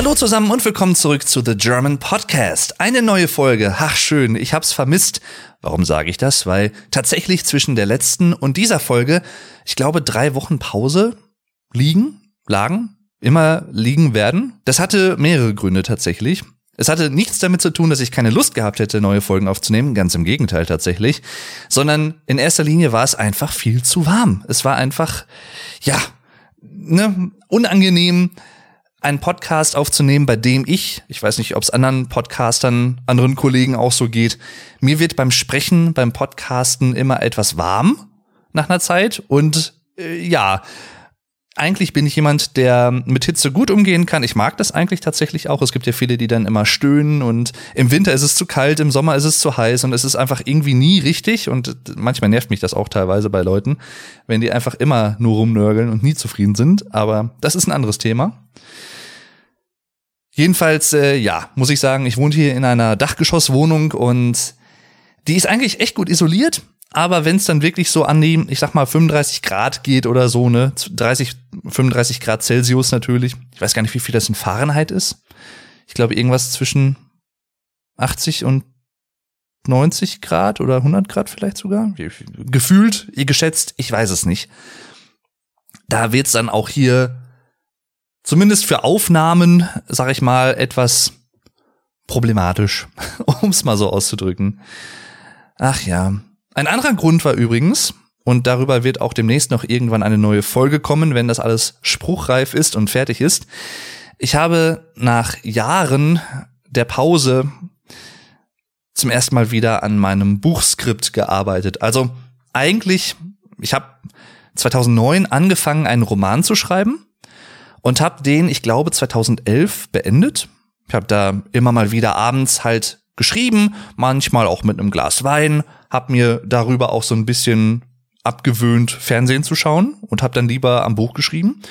Hallo zusammen und willkommen zurück zu The German Podcast. Eine neue Folge. Ach schön, ich hab's vermisst. Warum sage ich das? Weil tatsächlich zwischen der letzten und dieser Folge, ich glaube, drei Wochen Pause liegen, lagen, immer liegen werden. Das hatte mehrere Gründe tatsächlich. Es hatte nichts damit zu tun, dass ich keine Lust gehabt hätte, neue Folgen aufzunehmen, ganz im Gegenteil tatsächlich, sondern in erster Linie war es einfach viel zu warm. Es war einfach, ja, ne, unangenehm, einen Podcast aufzunehmen, bei dem ich, ich weiß nicht, ob es anderen Podcastern, anderen Kollegen auch so geht, mir wird beim Sprechen, beim Podcasten immer etwas warm nach einer Zeit und äh, ja, eigentlich bin ich jemand, der mit Hitze gut umgehen kann. Ich mag das eigentlich tatsächlich auch. Es gibt ja viele, die dann immer stöhnen und im Winter ist es zu kalt, im Sommer ist es zu heiß und es ist einfach irgendwie nie richtig und manchmal nervt mich das auch teilweise bei Leuten, wenn die einfach immer nur rumnörgeln und nie zufrieden sind. Aber das ist ein anderes Thema. Jedenfalls, äh, ja, muss ich sagen, ich wohne hier in einer Dachgeschosswohnung und die ist eigentlich echt gut isoliert. Aber wenn es dann wirklich so an die, ich sag mal, 35 Grad geht oder so, ne, 30, 35 Grad Celsius natürlich. Ich weiß gar nicht, wie viel das in Fahrenheit ist. Ich glaube, irgendwas zwischen 80 und 90 Grad oder 100 Grad vielleicht sogar. Gefühlt, ihr geschätzt, ich weiß es nicht. Da wird's dann auch hier zumindest für Aufnahmen, sag ich mal, etwas problematisch, um es mal so auszudrücken. Ach ja, ein anderer Grund war übrigens, und darüber wird auch demnächst noch irgendwann eine neue Folge kommen, wenn das alles spruchreif ist und fertig ist. Ich habe nach Jahren der Pause zum ersten Mal wieder an meinem Buchskript gearbeitet. Also eigentlich, ich habe 2009 angefangen, einen Roman zu schreiben und habe den, ich glaube, 2011 beendet. Ich habe da immer mal wieder abends halt geschrieben, manchmal auch mit einem Glas Wein, habe mir darüber auch so ein bisschen abgewöhnt, Fernsehen zu schauen und habe dann lieber am Buch geschrieben.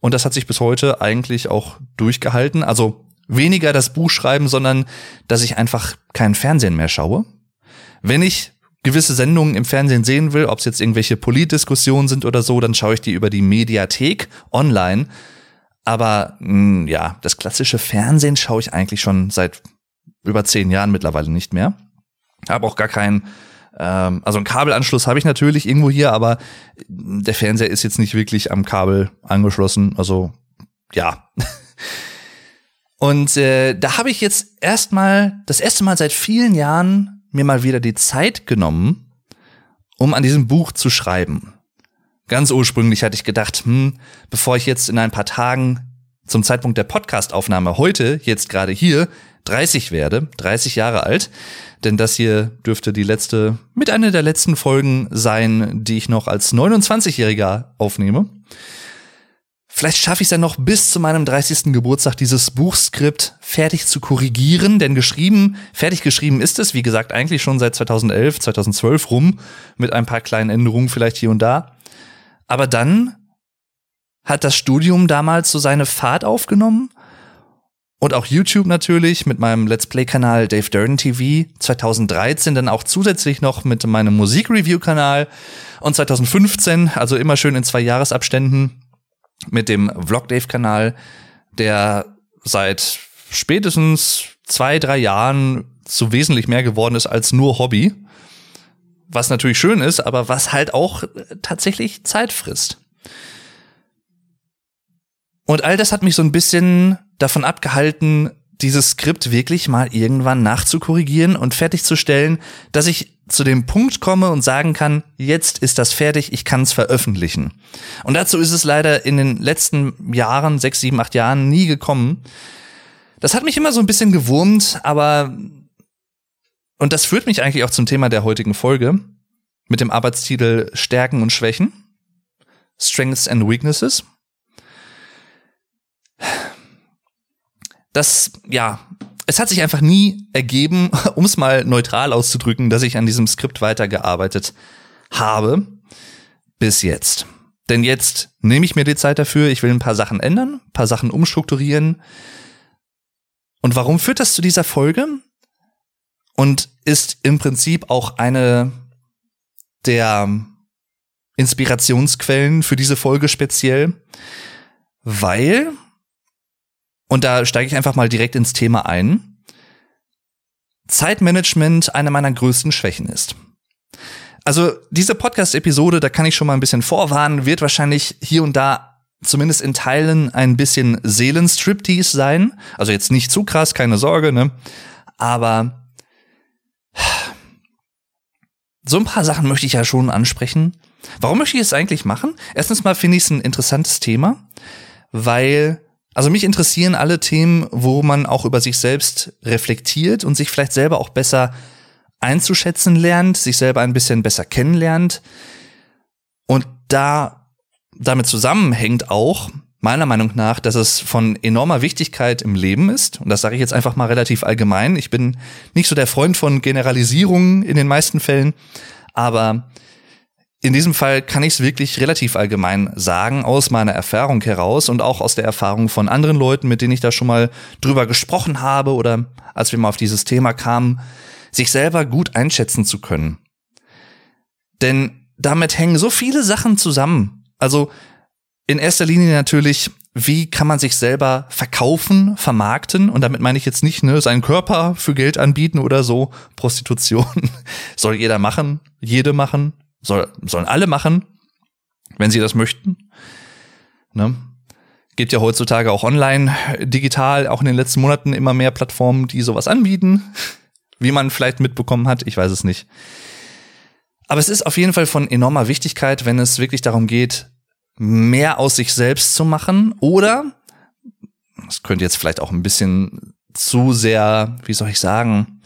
Und das hat sich bis heute eigentlich auch durchgehalten. Also weniger das Buch schreiben, sondern dass ich einfach kein Fernsehen mehr schaue. Wenn ich gewisse Sendungen im Fernsehen sehen will, ob es jetzt irgendwelche Politdiskussionen sind oder so, dann schaue ich die über die Mediathek online. Aber mh, hm, ja, das klassische Fernsehen schaue ich eigentlich schon seit über zehn Jahren mittlerweile nicht mehr. Habe auch gar keinen, ähm, also einen Kabelanschluss habe ich natürlich irgendwo hier, aber der Fernseher ist jetzt nicht wirklich am Kabel angeschlossen. Also ja. Und äh, da habe ich jetzt erstmal, das erste Mal seit vielen Jahren mir mal wieder die Zeit genommen, um an diesem Buch zu schreiben. Ganz ursprünglich hatte ich gedacht, hm, bevor ich jetzt in ein paar Tagen zum Zeitpunkt der Podcastaufnahme heute, jetzt gerade hier, 30 werde, 30 Jahre alt. Denn das hier dürfte die letzte, mit einer der letzten Folgen sein, die ich noch als 29-Jähriger aufnehme. Vielleicht schaffe ich es ja noch bis zu meinem 30. Geburtstag, dieses Buchskript fertig zu korrigieren, denn geschrieben, fertig geschrieben ist es, wie gesagt, eigentlich schon seit 2011, 2012 rum, mit ein paar kleinen Änderungen vielleicht hier und da. Aber dann hat das Studium damals so seine Fahrt aufgenommen und auch YouTube natürlich mit meinem Let's Play-Kanal Dave Durden TV. 2013 dann auch zusätzlich noch mit meinem Musik-Review-Kanal. Und 2015, also immer schön in zwei Jahresabständen, mit dem Vlog Dave-Kanal, der seit spätestens zwei, drei Jahren so wesentlich mehr geworden ist als nur Hobby. Was natürlich schön ist, aber was halt auch tatsächlich Zeit frisst. Und all das hat mich so ein bisschen davon abgehalten, dieses Skript wirklich mal irgendwann nachzukorrigieren und fertigzustellen, dass ich zu dem Punkt komme und sagen kann, jetzt ist das fertig, ich kann es veröffentlichen. Und dazu ist es leider in den letzten Jahren, sechs, sieben, acht Jahren nie gekommen. Das hat mich immer so ein bisschen gewurmt, aber und das führt mich eigentlich auch zum Thema der heutigen Folge mit dem Arbeitstitel Stärken und Schwächen, Strengths and Weaknesses. das, ja, es hat sich einfach nie ergeben, um es mal neutral auszudrücken, dass ich an diesem Skript weitergearbeitet habe. Bis jetzt. Denn jetzt nehme ich mir die Zeit dafür, ich will ein paar Sachen ändern, ein paar Sachen umstrukturieren. Und warum führt das zu dieser Folge? Und ist im Prinzip auch eine der Inspirationsquellen für diese Folge speziell, weil Und da steige ich einfach mal direkt ins Thema ein. Zeitmanagement eine meiner größten Schwächen ist. Also diese Podcast-Episode, da kann ich schon mal ein bisschen vorwarnen, wird wahrscheinlich hier und da zumindest in Teilen ein bisschen Seelenstriptease sein. Also jetzt nicht zu krass, keine Sorge, ne? Aber so ein paar Sachen möchte ich ja schon ansprechen. Warum möchte ich es eigentlich machen? Erstens mal finde ich es ein interessantes Thema, weil, also mich interessieren alle Themen, wo man auch über sich selbst reflektiert und sich vielleicht selber auch besser einzuschätzen lernt, sich selber ein bisschen besser kennenlernt. Und da damit zusammenhängt auch, meiner Meinung nach, dass es von enormer Wichtigkeit im Leben ist. Und das sage ich jetzt einfach mal relativ allgemein. Ich bin nicht so der Freund von Generalisierungen in den meisten Fällen, aber in diesem Fall kann ich es wirklich relativ allgemein sagen, aus meiner Erfahrung heraus und auch aus der Erfahrung von anderen Leuten, mit denen ich da schon mal drüber gesprochen habe oder als wir mal auf dieses Thema kamen, sich selber gut einschätzen zu können. Denn damit hängen so viele Sachen zusammen. Also in erster Linie natürlich, wie kann man sich selber verkaufen, vermarkten? Und damit meine ich jetzt nicht, ne, seinen Körper für Geld anbieten oder so. Prostitution soll jeder machen, jede machen, soll, sollen alle machen, wenn sie das möchten. Ne? Gibt ja heutzutage auch online, digital, auch in den letzten Monaten immer mehr Plattformen, die sowas anbieten. Wie man vielleicht mitbekommen hat, ich weiß es nicht. Aber es ist auf jeden Fall von enormer Wichtigkeit, wenn es wirklich darum geht, mehr aus sich selbst zu machen oder, das könnte jetzt vielleicht auch ein bisschen zu sehr, wie soll ich sagen,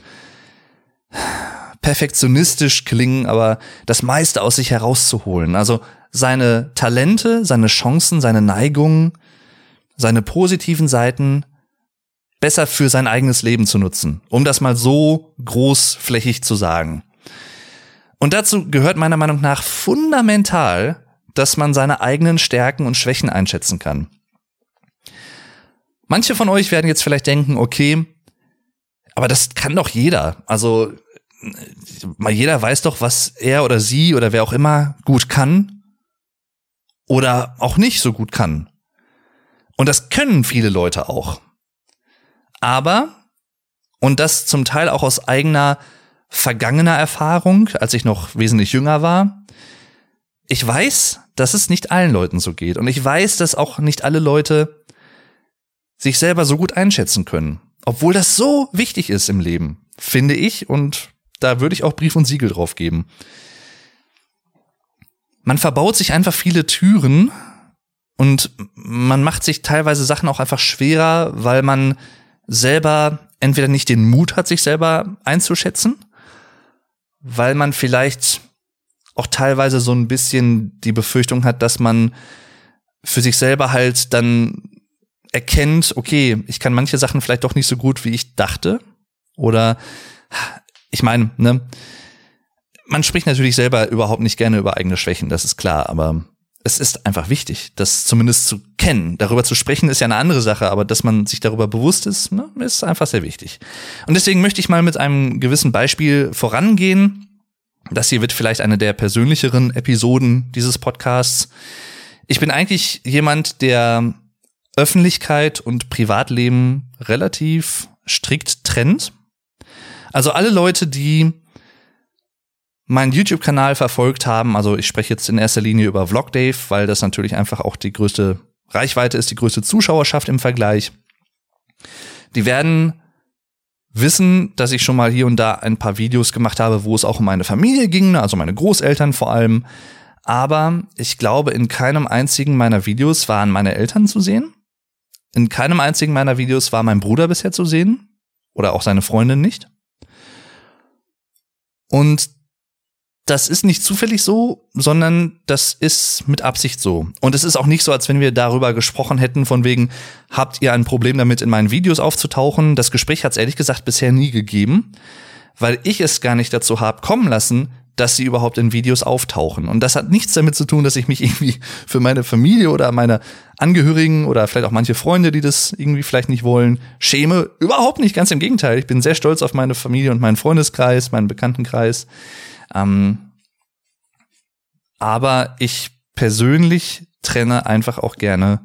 perfektionistisch klingen, aber das meiste aus sich herauszuholen. Also seine Talente, seine Chancen, seine Neigungen, seine positiven Seiten besser für sein eigenes Leben zu nutzen, um das mal so großflächig zu sagen. Und dazu gehört meiner Meinung nach fundamental, dass man seine eigenen Stärken und Schwächen einschätzen kann. Manche von euch werden jetzt vielleicht denken, okay, aber das kann doch jeder. Also mal jeder weiß doch, was er oder sie oder wer auch immer gut kann oder auch nicht so gut kann. Und das können viele Leute auch. Aber, und das zum Teil auch aus eigener vergangener Erfahrung, als ich noch wesentlich jünger war, ich weiß, dass es nicht allen Leuten so geht. Und ich weiß, dass auch nicht alle Leute sich selber so gut einschätzen können. Obwohl das so wichtig ist im Leben, finde ich. Und da würde ich auch Brief und Siegel drauf geben. Man verbaut sich einfach viele Türen und man macht sich teilweise Sachen auch einfach schwerer, weil man selber entweder nicht den Mut hat, sich selber einzuschätzen, weil man vielleicht auch teilweise so ein bisschen die Befürchtung hat, dass man für sich selber halt dann erkennt, okay, ich kann manche Sachen vielleicht doch nicht so gut, wie ich dachte. Oder ich meine, ne, man spricht natürlich selber überhaupt nicht gerne über eigene Schwächen, das ist klar, aber es ist einfach wichtig, das zumindest zu kennen. Darüber zu sprechen ist ja eine andere Sache, aber dass man sich darüber bewusst ist, ne, ist einfach sehr wichtig. Und deswegen möchte ich mal mit einem gewissen Beispiel vorangehen. Das hier wird vielleicht eine der persönlicheren Episoden dieses Podcasts. Ich bin eigentlich jemand, der Öffentlichkeit und Privatleben relativ strikt trennt. Also alle Leute, die meinen YouTube-Kanal verfolgt haben, also ich spreche jetzt in erster Linie über Vlog Dave, weil das natürlich einfach auch die größte Reichweite ist, die größte Zuschauerschaft im Vergleich. Die werden wissen, dass ich schon mal hier und da ein paar Videos gemacht habe, wo es auch um meine Familie ging, also meine Großeltern vor allem. Aber ich glaube, in keinem einzigen meiner Videos waren meine Eltern zu sehen. In keinem einzigen meiner Videos war mein Bruder bisher zu sehen. Oder auch seine Freundin nicht. Und das ist nicht zufällig so, sondern das ist mit Absicht so. Und es ist auch nicht so, als wenn wir darüber gesprochen hätten, von wegen, habt ihr ein Problem damit, in meinen Videos aufzutauchen? Das Gespräch hat es ehrlich gesagt bisher nie gegeben, weil ich es gar nicht dazu habe kommen lassen, dass sie überhaupt in Videos auftauchen. Und das hat nichts damit zu tun, dass ich mich irgendwie für meine Familie oder meine Angehörigen oder vielleicht auch manche Freunde, die das irgendwie vielleicht nicht wollen, schäme. Überhaupt nicht, ganz im Gegenteil. Ich bin sehr stolz auf meine Familie und meinen Freundeskreis, meinen Bekanntenkreis. Ähm, aber ich persönlich trenne einfach auch gerne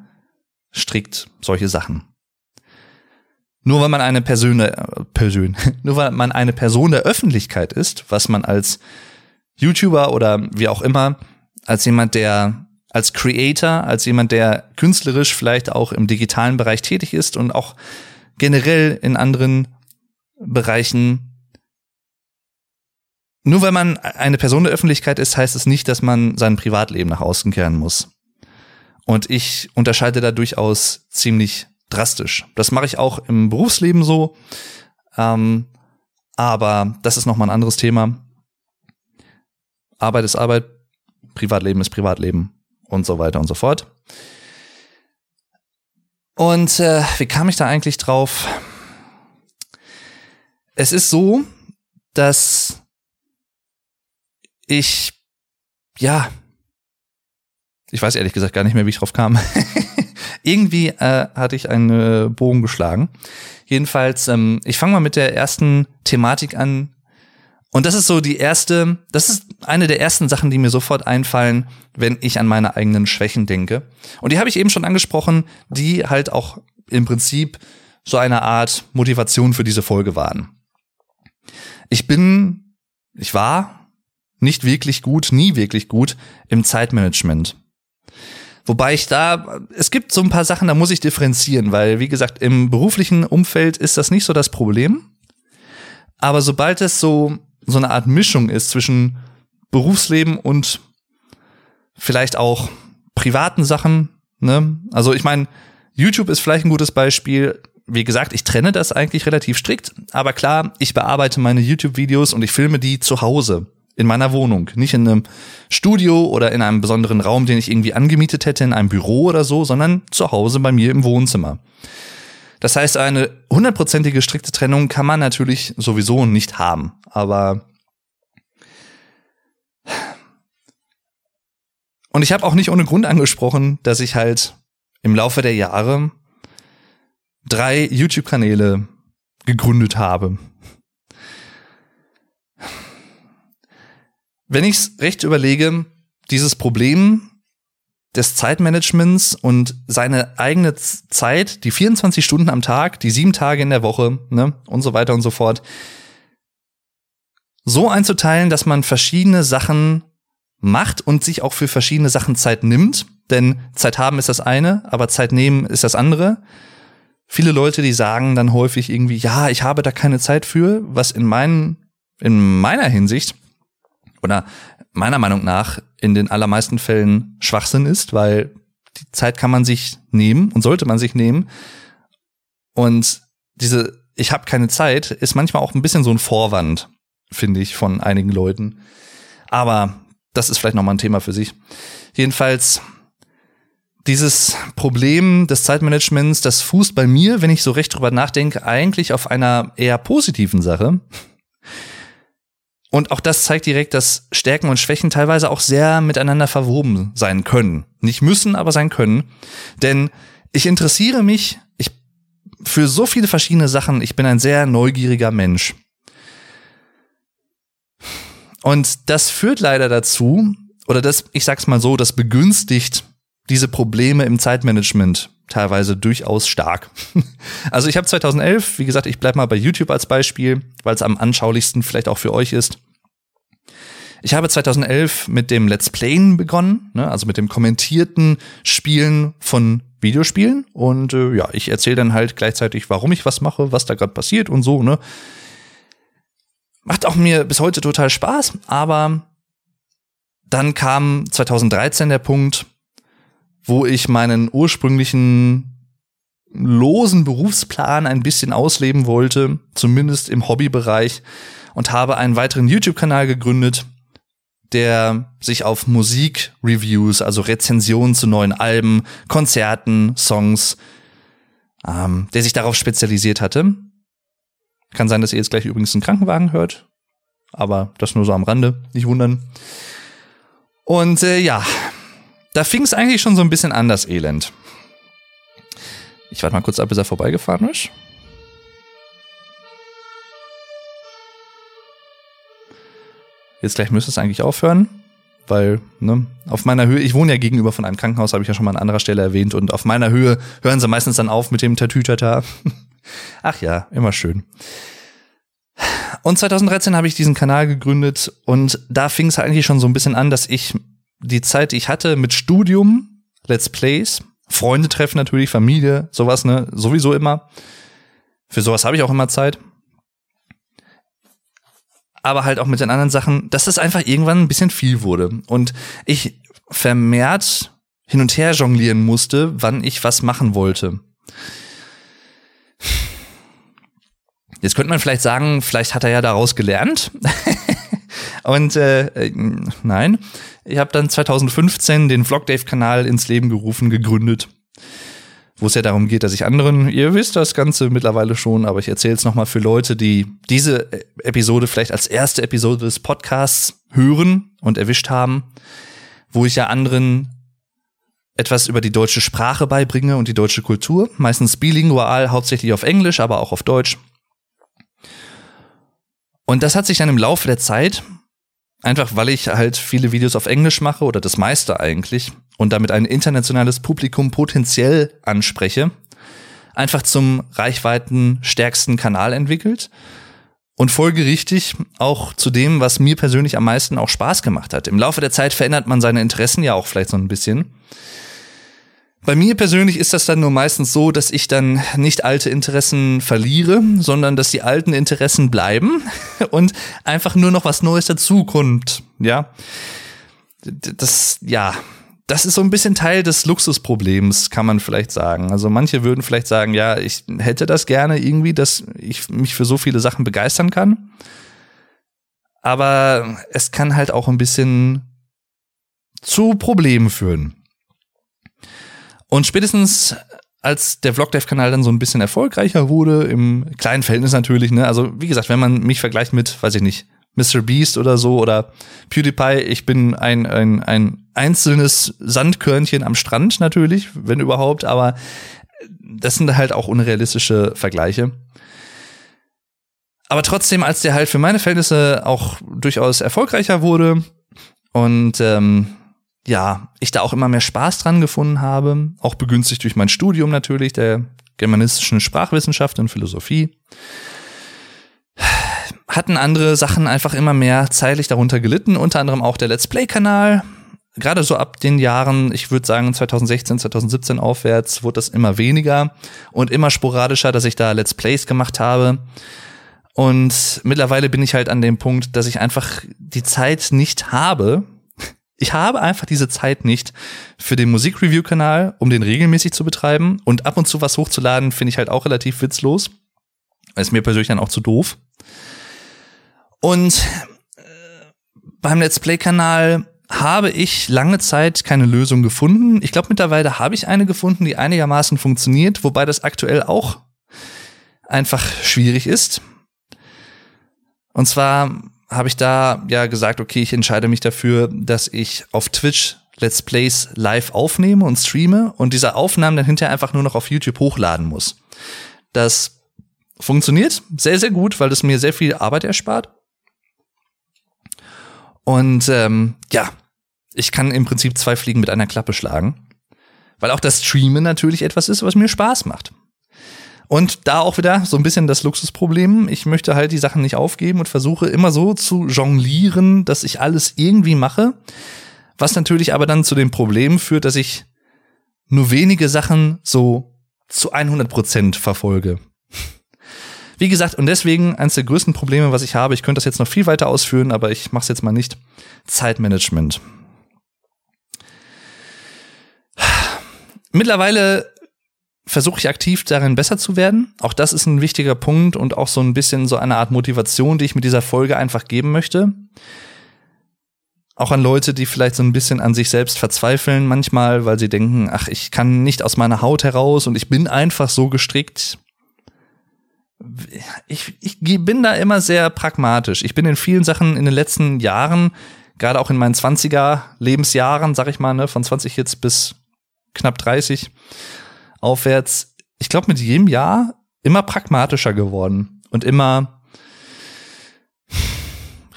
strikt solche Sachen. nur weil man eine Person, äh, Person, nur weil man eine Person der Öffentlichkeit ist, was man als YouTuber oder wie auch immer, als jemand, der als Creator, als jemand, der künstlerisch vielleicht auch im digitalen Bereich tätig ist und auch generell in anderen Bereichen. Nur weil man eine Person der Öffentlichkeit ist, heißt es nicht, dass man sein Privatleben nach außen kehren muss. Und ich unterscheide da durchaus ziemlich drastisch. Das mache ich auch im Berufsleben so. Ähm, aber das ist nochmal ein anderes Thema. Arbeit ist Arbeit, Privatleben ist Privatleben und so weiter und so fort. Und äh, wie kam ich da eigentlich drauf? Es ist so, dass ich, ja, ich weiß ehrlich gesagt gar nicht mehr, wie ich drauf kam. Irgendwie äh, hatte ich einen Bogen geschlagen. Jedenfalls, ähm, ich fange mal mit der ersten Thematik an, und das ist so die erste, das ist eine der ersten Sachen, die mir sofort einfallen, wenn ich an meine eigenen Schwächen denke. Und die habe ich eben schon angesprochen, die halt auch im Prinzip so eine Art Motivation für diese Folge waren. Ich bin, ich war nicht wirklich gut, nie wirklich gut im Zeitmanagement. Wobei ich da, es gibt so ein paar Sachen, da muss ich differenzieren, weil, wie gesagt, im beruflichen Umfeld ist das nicht so das Problem. Aber sobald es so so eine Art Mischung ist zwischen Berufsleben und vielleicht auch privaten Sachen. Ne? Also ich meine, YouTube ist vielleicht ein gutes Beispiel. Wie gesagt, ich trenne das eigentlich relativ strikt, aber klar, ich bearbeite meine YouTube-Videos und ich filme die zu Hause in meiner Wohnung, nicht in einem Studio oder in einem besonderen Raum, den ich irgendwie angemietet hätte, in einem Büro oder so, sondern zu Hause bei mir im Wohnzimmer. Das heißt, eine hundertprozentige strikte Trennung kann man natürlich sowieso nicht haben. Aber und ich habe auch nicht ohne Grund angesprochen, dass ich halt im Laufe der Jahre drei YouTube-Kanäle gegründet habe. Wenn ich es recht überlege, dieses Problem des Zeitmanagements und seine eigene Zeit, die 24 Stunden am Tag, die sieben Tage in der Woche, ne, und so weiter und so fort, so einzuteilen, dass man verschiedene Sachen macht und sich auch für verschiedene Sachen Zeit nimmt. Denn Zeit haben ist das eine, aber Zeit nehmen ist das andere. Viele Leute, die sagen dann häufig irgendwie, ja, ich habe da keine Zeit für, was in meinen, in meiner Hinsicht oder meiner Meinung nach in den allermeisten Fällen Schwachsinn ist, weil die Zeit kann man sich nehmen und sollte man sich nehmen. Und diese ich habe keine Zeit ist manchmal auch ein bisschen so ein Vorwand, finde ich, von einigen Leuten. Aber das ist vielleicht nochmal ein Thema für sich. Jedenfalls, dieses Problem des Zeitmanagements, das fußt bei mir, wenn ich so recht drüber nachdenke, eigentlich auf einer eher positiven Sache. Und auch das zeigt direkt, dass Stärken und Schwächen teilweise auch sehr miteinander verwoben sein können. Nicht müssen, aber sein können. Denn ich interessiere mich ich, für so viele verschiedene Sachen. Ich bin ein sehr neugieriger Mensch. Und das führt leider dazu, oder das, ich sag's mal so, das begünstigt diese Probleme im Zeitmanagement teilweise durchaus stark. Also ich habe 2011, wie gesagt, ich bleib mal bei YouTube als Beispiel, weil es am anschaulichsten vielleicht auch für euch ist. Ich habe 2011 mit dem Let's Playen begonnen, ne, also mit dem kommentierten Spielen von Videospielen und äh, ja, ich erzähle dann halt gleichzeitig, warum ich was mache, was da gerade passiert und so, ne. Macht auch mir bis heute total Spaß, aber dann kam 2013 der Punkt, wo ich meinen ursprünglichen losen Berufsplan ein bisschen ausleben wollte, zumindest im Hobbybereich, und habe einen weiteren YouTube-Kanal gegründet, der sich auf Musik-Reviews, also Rezensionen zu neuen Alben, Konzerten, Songs, ähm, der sich darauf spezialisiert hatte. Kann sein, dass ihr jetzt gleich übrigens einen Krankenwagen hört, aber das nur so am Rande, nicht wundern. Und äh, ja, da fing es eigentlich schon so ein bisschen an, das Elend. Ich warte mal kurz ab, bis er vorbeigefahren ist. Jetzt gleich müsste es eigentlich aufhören, weil ne, auf meiner Höhe, ich wohne ja gegenüber von einem Krankenhaus, habe ich ja schon mal an anderer Stelle erwähnt, und auf meiner Höhe hören sie meistens dann auf mit dem Tatütata. Ach ja, immer schön. Und 2013 habe ich diesen Kanal gegründet und da fing es eigentlich schon so ein bisschen an, dass ich die Zeit, die ich hatte mit Studium, Let's Plays, Freunde treffen natürlich, Familie, sowas, ne, sowieso immer. Für sowas habe ich auch immer Zeit. Aber halt auch mit den anderen Sachen, dass das einfach irgendwann ein bisschen viel wurde. Und ich vermehrt hin und her jonglieren musste, wann ich was machen wollte. Jetzt könnte man vielleicht sagen, vielleicht hat er ja daraus gelernt. und äh, äh, nein, ich habe dann 2015 den Vlogdave-Kanal ins Leben gerufen, gegründet, wo es ja darum geht, dass ich anderen, ihr wisst das Ganze mittlerweile schon, aber ich erzähle es nochmal für Leute, die diese Episode vielleicht als erste Episode des Podcasts hören und erwischt haben, wo ich ja anderen etwas über die deutsche Sprache beibringe und die deutsche Kultur, meistens bilingual, hauptsächlich auf Englisch, aber auch auf Deutsch. Und das hat sich dann im Laufe der Zeit, einfach weil ich halt viele Videos auf Englisch mache oder das meiste eigentlich und damit ein internationales Publikum potenziell anspreche, einfach zum reichweiten stärksten Kanal entwickelt und folgerichtig auch zu dem, was mir persönlich am meisten auch Spaß gemacht hat. Im Laufe der Zeit verändert man seine Interessen ja auch vielleicht so ein bisschen. Bei mir persönlich ist das dann nur meistens so, dass ich dann nicht alte Interessen verliere, sondern dass die alten Interessen bleiben und einfach nur noch was Neues dazukommt. Ja, das, ja, das ist so ein bisschen Teil des Luxusproblems, kann man vielleicht sagen. Also manche würden vielleicht sagen, ja, ich hätte das gerne irgendwie, dass ich mich für so viele Sachen begeistern kann. Aber es kann halt auch ein bisschen zu Problemen führen. Und spätestens als der Vlogdev-Kanal dann so ein bisschen erfolgreicher wurde, im kleinen Verhältnis natürlich, ne, also wie gesagt, wenn man mich vergleicht mit, weiß ich nicht, Mr. Beast oder so oder PewDiePie, ich bin ein, ein, ein einzelnes Sandkörnchen am Strand natürlich, wenn überhaupt, aber das sind halt auch unrealistische Vergleiche. Aber trotzdem, als der halt für meine Verhältnisse auch durchaus erfolgreicher wurde und ähm, ja, ich da auch immer mehr Spaß dran gefunden habe, auch begünstigt durch mein Studium natürlich, der germanistischen Sprachwissenschaft und Philosophie, hatten andere Sachen einfach immer mehr zeitlich darunter gelitten, unter anderem auch der Let's Play-Kanal. Gerade so ab den Jahren, ich würde sagen 2016, 2017 aufwärts, wurde das immer weniger und immer sporadischer, dass ich da Let's Plays gemacht habe. Und mittlerweile bin ich halt an dem Punkt, dass ich einfach die Zeit nicht habe, ich habe einfach diese Zeit nicht für den Musikreview-Kanal, um den regelmäßig zu betreiben. Und ab und zu was hochzuladen, finde ich halt auch relativ witzlos. Ist mir persönlich dann auch zu doof. Und äh, beim Let's Play-Kanal habe ich lange Zeit keine Lösung gefunden. Ich glaube, mittlerweile habe ich eine gefunden, die einigermaßen funktioniert, wobei das aktuell auch einfach schwierig ist. Und zwar habe ich da ja gesagt, okay, ich entscheide mich dafür, dass ich auf Twitch Let's Plays live aufnehme und streame und diese Aufnahmen dann hinterher einfach nur noch auf YouTube hochladen muss. Das funktioniert sehr, sehr gut, weil es mir sehr viel Arbeit erspart. Und ähm, ja, ich kann im Prinzip zwei Fliegen mit einer Klappe schlagen. Weil auch das Streamen natürlich etwas ist, was mir Spaß macht. Und da auch wieder so ein bisschen das Luxusproblem. Ich möchte halt die Sachen nicht aufgeben und versuche immer so zu jonglieren, dass ich alles irgendwie mache. Was natürlich aber dann zu dem Problem führt, dass ich nur wenige Sachen so zu 100 Prozent verfolge. Wie gesagt, und deswegen eines der größten Probleme, was ich habe, ich könnte das jetzt noch viel weiter ausführen, aber ich mache es jetzt mal nicht. Zeitmanagement. Mittlerweile versuche ich aktiv darin besser zu werden. Auch das ist ein wichtiger Punkt und auch so ein bisschen so eine Art Motivation, die ich mit dieser Folge einfach geben möchte. Auch an Leute, die vielleicht so ein bisschen an sich selbst verzweifeln manchmal, weil sie denken, ach, ich kann nicht aus meiner Haut heraus und ich bin einfach so gestrickt. Ich, ich bin da immer sehr pragmatisch. Ich bin in vielen Sachen in den letzten Jahren, gerade auch in meinen 20er Lebensjahren, sag ich mal, ne, von 20 jetzt bis knapp 30, aufwärts, ich glaube, mit jedem Jahr immer pragmatischer geworden und immer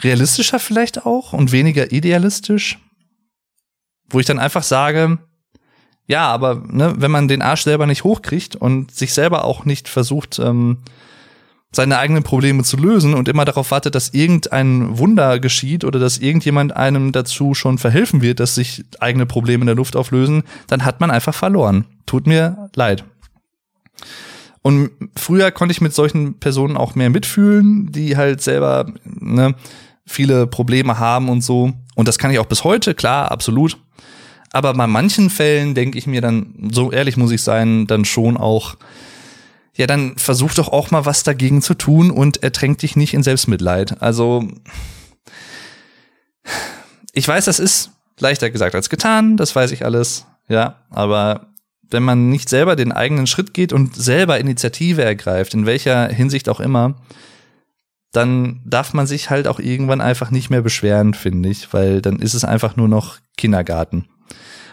realistischer vielleicht auch und weniger idealistisch, wo ich dann einfach sage, ja, aber ne, wenn man den Arsch selber nicht hochkriegt und sich selber auch nicht versucht, ähm, seine eigenen Probleme zu lösen und immer darauf wartet, dass irgendein Wunder geschieht oder dass irgendjemand einem dazu schon verhelfen wird, dass sich eigene Probleme in der Luft auflösen, dann hat man einfach verloren. Tut mir leid. Und früher konnte ich mit solchen Personen auch mehr mitfühlen, die halt selber ne, viele Probleme haben und so. Und das kann ich auch bis heute, klar, absolut. Aber bei manchen Fällen denke ich mir dann, so ehrlich muss ich sein, dann schon auch, ja, dann versuch doch auch mal was dagegen zu tun und ertränkt dich nicht in Selbstmitleid. Also, ich weiß, das ist leichter gesagt als getan, das weiß ich alles, ja, aber wenn man nicht selber den eigenen Schritt geht und selber Initiative ergreift, in welcher Hinsicht auch immer, dann darf man sich halt auch irgendwann einfach nicht mehr beschweren, finde ich, weil dann ist es einfach nur noch Kindergarten.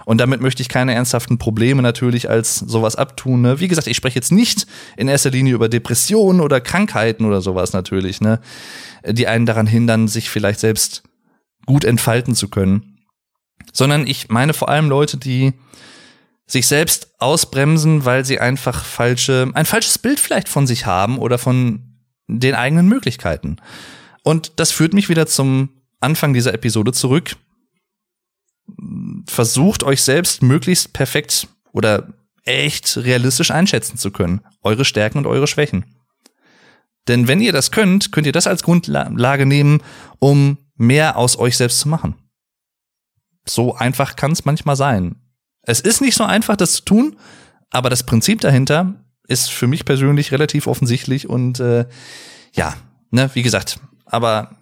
Und damit möchte ich keine ernsthaften Probleme natürlich als sowas abtun. Ne? Wie gesagt, ich spreche jetzt nicht in erster Linie über Depressionen oder Krankheiten oder sowas natürlich, ne? die einen daran hindern, sich vielleicht selbst gut entfalten zu können. Sondern ich meine vor allem Leute, die sich selbst ausbremsen, weil sie einfach falsche, ein falsches Bild vielleicht von sich haben oder von den eigenen Möglichkeiten. Und das führt mich wieder zum Anfang dieser Episode zurück versucht euch selbst möglichst perfekt oder echt realistisch einschätzen zu können. Eure Stärken und eure Schwächen. Denn wenn ihr das könnt, könnt ihr das als Grundlage nehmen, um mehr aus euch selbst zu machen. So einfach kann es manchmal sein. Es ist nicht so einfach, das zu tun, aber das Prinzip dahinter ist für mich persönlich relativ offensichtlich und äh, ja, ne, wie gesagt, aber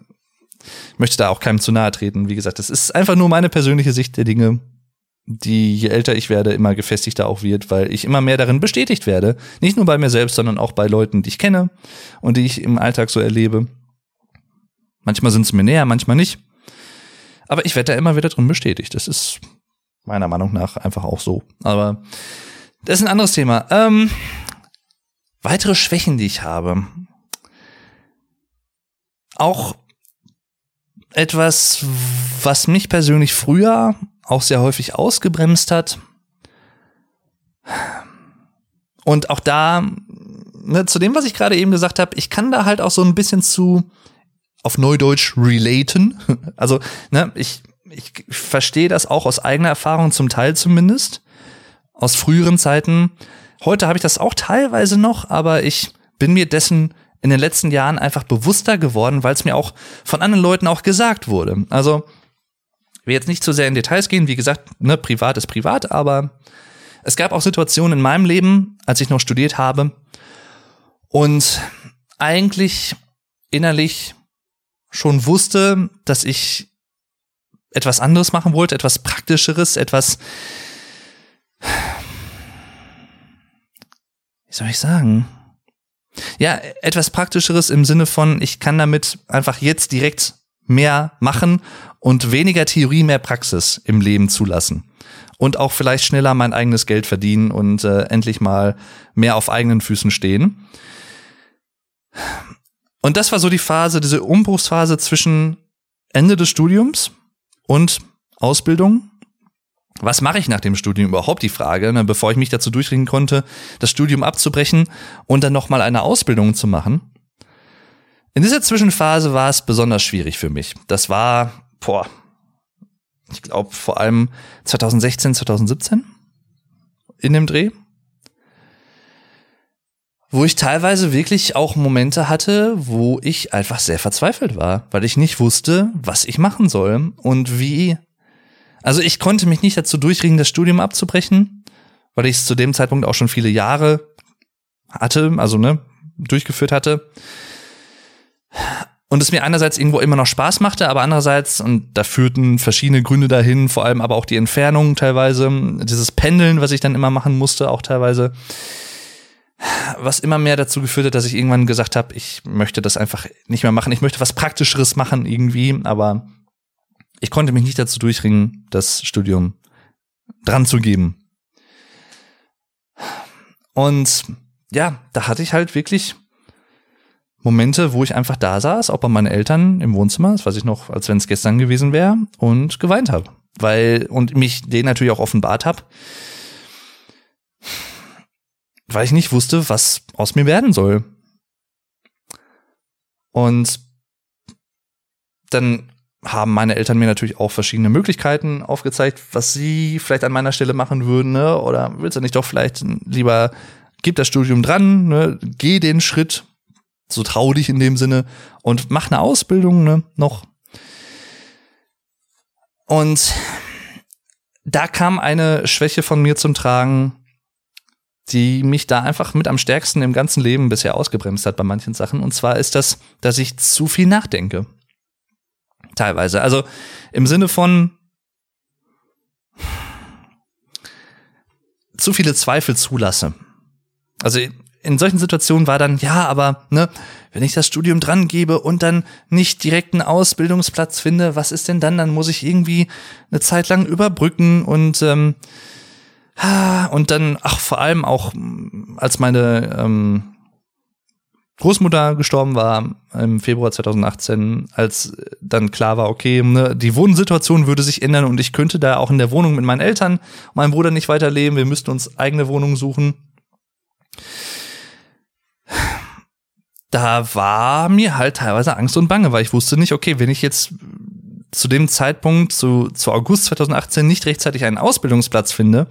möchte da auch keinem zu nahe treten. Wie gesagt, das ist einfach nur meine persönliche Sicht der Dinge, die je älter ich werde, immer gefestigter auch wird, weil ich immer mehr darin bestätigt werde. Nicht nur bei mir selbst, sondern auch bei Leuten, die ich kenne und die ich im Alltag so erlebe. Manchmal sind es mir näher, manchmal nicht. Aber ich werde da immer wieder drin bestätigt. Das ist meiner Meinung nach einfach auch so. Aber das ist ein anderes Thema. Ähm, weitere Schwächen, die ich habe. Auch etwas, was mich persönlich früher auch sehr häufig ausgebremst hat. Und auch da, ne, zu dem, was ich gerade eben gesagt habe, ich kann da halt auch so ein bisschen zu auf Neudeutsch relaten. Also, ne, ich, ich verstehe das auch aus eigener Erfahrung, zum Teil zumindest. Aus früheren Zeiten. Heute habe ich das auch teilweise noch, aber ich bin mir dessen in den letzten Jahren einfach bewusster geworden, weil es mir auch von anderen Leuten auch gesagt wurde. Also, ich will jetzt nicht zu sehr in Details gehen, wie gesagt, ne, privat ist privat, aber es gab auch Situationen in meinem Leben, als ich noch studiert habe und eigentlich innerlich schon wusste, dass ich etwas anderes machen wollte, etwas praktischeres, etwas, wie soll ich sagen? Ja, etwas Praktischeres im Sinne von, ich kann damit einfach jetzt direkt mehr machen und weniger Theorie, mehr Praxis im Leben zulassen. Und auch vielleicht schneller mein eigenes Geld verdienen und äh, endlich mal mehr auf eigenen Füßen stehen. Und das war so die Phase, diese Umbruchsphase zwischen Ende des Studiums und Ausbildung was mache ich nach dem Studium überhaupt die Frage, ne, bevor ich mich dazu durchringen konnte, das Studium abzubrechen und dann nochmal eine Ausbildung zu machen. In dieser Zwischenphase war es besonders schwierig für mich. Das war, boah, ich glaube vor allem 2016, 2017 in dem Dreh, wo ich teilweise wirklich auch Momente hatte, wo ich einfach sehr verzweifelt war, weil ich nicht wusste, was ich machen soll und wie also ich konnte mich nicht dazu durchringen, das Studium abzubrechen, weil ich es zu dem Zeitpunkt auch schon viele Jahre hatte, also ne, durchgeführt hatte. Und es mir einerseits irgendwo immer noch Spaß machte, aber andererseits, und da führten verschiedene Gründe dahin, vor allem aber auch die Entfernung teilweise, dieses Pendeln, was ich dann immer machen musste, auch teilweise, was immer mehr dazu geführt hat, dass ich irgendwann gesagt habe, ich möchte das einfach nicht mehr machen, ich möchte was Praktischeres machen irgendwie, aber ich konnte mich nicht dazu durchringen, das Studium dran zu geben. Und ja, da hatte ich halt wirklich Momente, wo ich einfach da saß, auch bei meinen Eltern im Wohnzimmer, das weiß ich noch, als wenn es gestern gewesen wäre, und geweint habe. Weil, und mich denen natürlich auch offenbart habe, weil ich nicht wusste, was aus mir werden soll. Und dann haben meine Eltern mir natürlich auch verschiedene Möglichkeiten aufgezeigt, was sie vielleicht an meiner Stelle machen würden, ne? Oder willst du nicht doch vielleicht lieber gib das Studium dran, ne? Geh den Schritt, so trau dich in dem Sinne und mach eine Ausbildung, ne? Noch. Und da kam eine Schwäche von mir zum Tragen, die mich da einfach mit am stärksten im ganzen Leben bisher ausgebremst hat bei manchen Sachen. Und zwar ist das, dass ich zu viel nachdenke. Teilweise. Also im Sinne von zu viele Zweifel zulasse. Also in solchen Situationen war dann, ja, aber ne, wenn ich das Studium dran gebe und dann nicht direkt einen Ausbildungsplatz finde, was ist denn dann? Dann muss ich irgendwie eine Zeit lang überbrücken und ähm, und dann, ach, vor allem auch, als meine ähm, Großmutter gestorben war im Februar 2018, als dann klar war, okay, ne, die Wohnsituation würde sich ändern und ich könnte da auch in der Wohnung mit meinen Eltern, meinem Bruder nicht weiterleben, wir müssten uns eigene Wohnungen suchen. Da war mir halt teilweise Angst und Bange, weil ich wusste nicht, okay, wenn ich jetzt zu dem Zeitpunkt, zu, zu August 2018, nicht rechtzeitig einen Ausbildungsplatz finde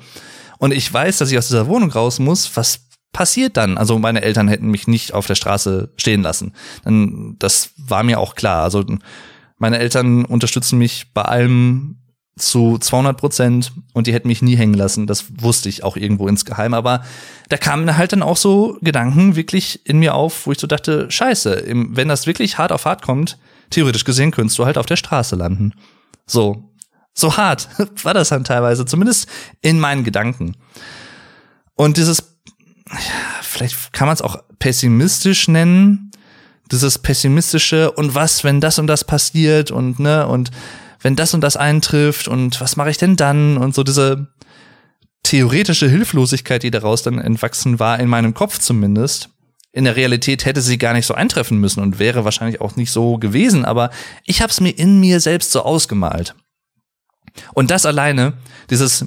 und ich weiß, dass ich aus dieser Wohnung raus muss, was passiert dann? Also meine Eltern hätten mich nicht auf der Straße stehen lassen. Das war mir auch klar. Also meine Eltern unterstützen mich bei allem zu 200 Prozent und die hätten mich nie hängen lassen. Das wusste ich auch irgendwo insgeheim. Aber da kamen halt dann auch so Gedanken wirklich in mir auf, wo ich so dachte, scheiße, wenn das wirklich hart auf hart kommt, theoretisch gesehen könntest du halt auf der Straße landen. So, so hart war das dann teilweise, zumindest in meinen Gedanken. Und dieses vielleicht kann man es auch pessimistisch nennen, dieses pessimistische und was, wenn das und das passiert und ne und wenn das und das eintrifft und was mache ich denn dann und so diese theoretische Hilflosigkeit, die daraus dann entwachsen war, in meinem Kopf zumindest. In der Realität hätte sie gar nicht so eintreffen müssen und wäre wahrscheinlich auch nicht so gewesen, aber ich habe es mir in mir selbst so ausgemalt. Und das alleine, dieses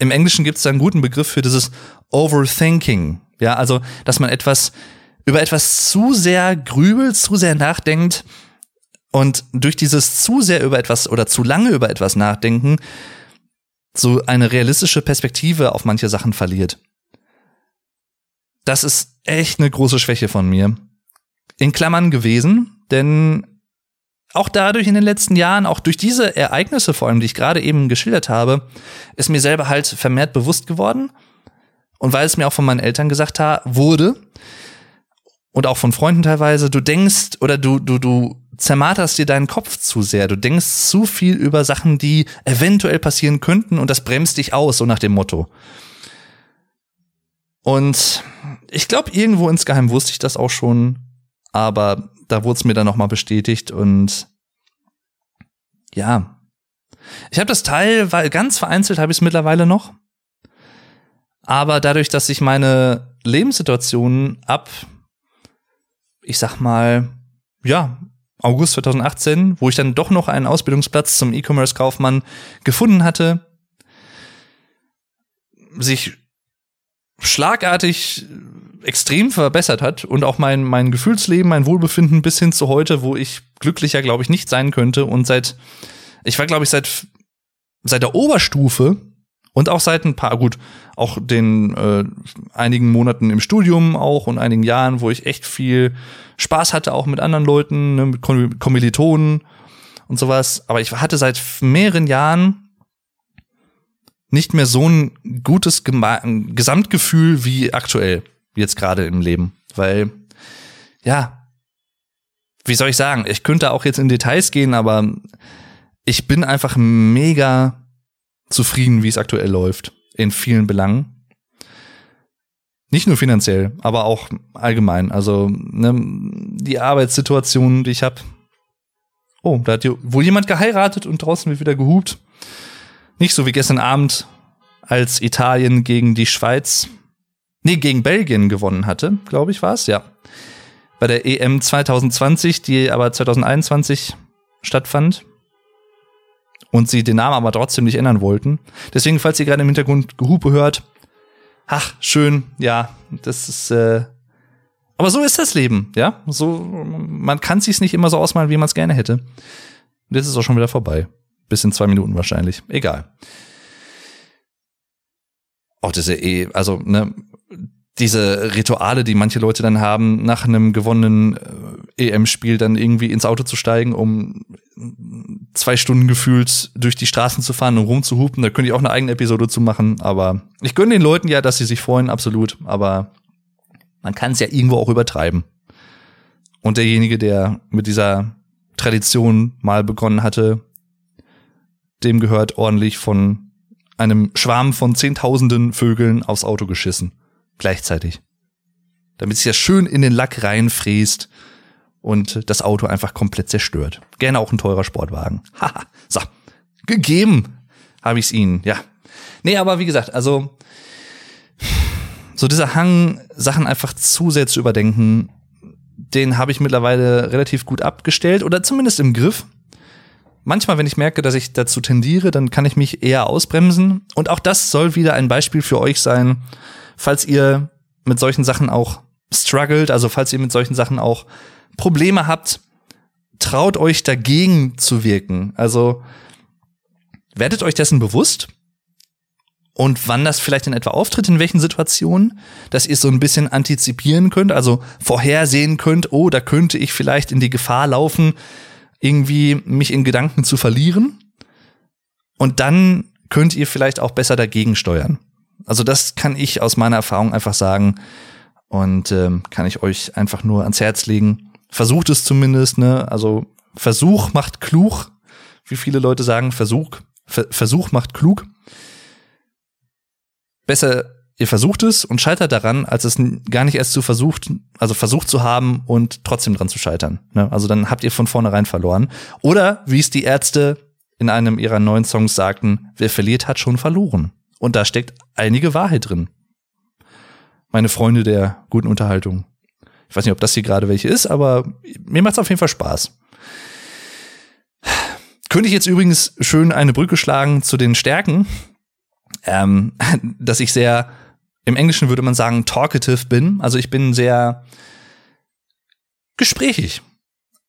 im Englischen gibt es da einen guten Begriff für dieses Overthinking. Ja, also, dass man etwas über etwas zu sehr grübelt, zu sehr nachdenkt und durch dieses zu sehr über etwas oder zu lange über etwas nachdenken so eine realistische Perspektive auf manche Sachen verliert. Das ist echt eine große Schwäche von mir. In Klammern gewesen, denn auch dadurch in den letzten Jahren, auch durch diese Ereignisse vor allem, die ich gerade eben geschildert habe, ist mir selber halt vermehrt bewusst geworden. Und weil es mir auch von meinen Eltern gesagt wurde und auch von Freunden teilweise, du denkst oder du, du, du zermarterst dir deinen Kopf zu sehr. Du denkst zu viel über Sachen, die eventuell passieren könnten und das bremst dich aus, so nach dem Motto. Und ich glaube, irgendwo insgeheim wusste ich das auch schon, aber da wurde es mir dann nochmal bestätigt und ja. Ich habe das Teil, weil ganz vereinzelt habe ich es mittlerweile noch. Aber dadurch, dass sich meine Lebenssituation ab, ich sag mal, ja, August 2018, wo ich dann doch noch einen Ausbildungsplatz zum E-Commerce-Kaufmann gefunden hatte, sich schlagartig extrem verbessert hat und auch mein, mein Gefühlsleben, mein Wohlbefinden bis hin zu heute, wo ich glücklicher, glaube ich, nicht sein könnte. Und seit, ich war, glaube ich, seit, seit der Oberstufe und auch seit ein paar, gut, auch den äh, einigen Monaten im Studium auch und einigen Jahren, wo ich echt viel Spaß hatte, auch mit anderen Leuten, ne, mit Kommilitonen und sowas. Aber ich hatte seit mehreren Jahren nicht mehr so ein gutes Gesamtgefühl wie aktuell jetzt gerade im Leben. Weil, ja, wie soll ich sagen, ich könnte auch jetzt in Details gehen, aber ich bin einfach mega zufrieden, wie es aktuell läuft. In vielen Belangen. Nicht nur finanziell, aber auch allgemein. Also ne, die Arbeitssituation, die ich habe. Oh, da hat wohl jemand geheiratet und draußen wird wieder gehupt. Nicht so wie gestern Abend, als Italien gegen die Schweiz nee, gegen Belgien gewonnen hatte, glaube ich, war es, ja. Bei der EM 2020, die aber 2021 stattfand. Und sie den Namen aber trotzdem nicht ändern wollten. Deswegen, falls ihr gerade im Hintergrund Gehupe hört, ach, schön, ja, das ist, äh, aber so ist das Leben, ja. So, man kann sich's nicht immer so ausmalen, wie man es gerne hätte. Und jetzt ist auch schon wieder vorbei. Bis in zwei Minuten wahrscheinlich. Egal. Auch diese eh, also, ne, diese Rituale, die manche Leute dann haben, nach einem gewonnenen äh, EM-Spiel dann irgendwie ins Auto zu steigen, um zwei Stunden gefühlt durch die Straßen zu fahren und rumzuhupen. Da könnte ich auch eine eigene Episode zu machen. Aber ich gönne den Leuten ja, dass sie sich freuen, absolut. Aber man kann es ja irgendwo auch übertreiben. Und derjenige, der mit dieser Tradition mal begonnen hatte, dem gehört ordentlich von einem Schwarm von zehntausenden Vögeln aufs Auto geschissen gleichzeitig. Damit es ja schön in den Lack reinfräst und das Auto einfach komplett zerstört. Gerne auch ein teurer Sportwagen. Haha, so, gegeben habe ich es ihnen, ja. Nee, aber wie gesagt, also so dieser Hang, Sachen einfach zu sehr zu überdenken, den habe ich mittlerweile relativ gut abgestellt oder zumindest im Griff. Manchmal, wenn ich merke, dass ich dazu tendiere, dann kann ich mich eher ausbremsen. Und auch das soll wieder ein Beispiel für euch sein, falls ihr mit solchen Sachen auch struggelt, also falls ihr mit solchen Sachen auch Probleme habt, traut euch dagegen zu wirken. Also werdet euch dessen bewusst und wann das vielleicht in etwa auftritt, in welchen Situationen, dass ihr so ein bisschen antizipieren könnt, also vorhersehen könnt, oh, da könnte ich vielleicht in die Gefahr laufen, irgendwie mich in Gedanken zu verlieren. Und dann könnt ihr vielleicht auch besser dagegen steuern. Also das kann ich aus meiner Erfahrung einfach sagen und ähm, kann ich euch einfach nur ans Herz legen. Versucht es zumindest, ne? Also Versuch macht klug, wie viele Leute sagen, Versuch, Ver Versuch macht klug. Besser, ihr versucht es und scheitert daran, als es gar nicht erst zu versucht, also versucht zu haben und trotzdem dran zu scheitern. Ne? Also dann habt ihr von vornherein verloren. Oder wie es die Ärzte in einem ihrer neuen Songs sagten, wer verliert, hat schon verloren. Und da steckt einige Wahrheit drin. Meine Freunde der guten Unterhaltung. Ich weiß nicht, ob das hier gerade welche ist, aber mir macht es auf jeden Fall Spaß. Könnte ich jetzt übrigens schön eine Brücke schlagen zu den Stärken, ähm, dass ich sehr, im Englischen würde man sagen, talkative bin. Also ich bin sehr gesprächig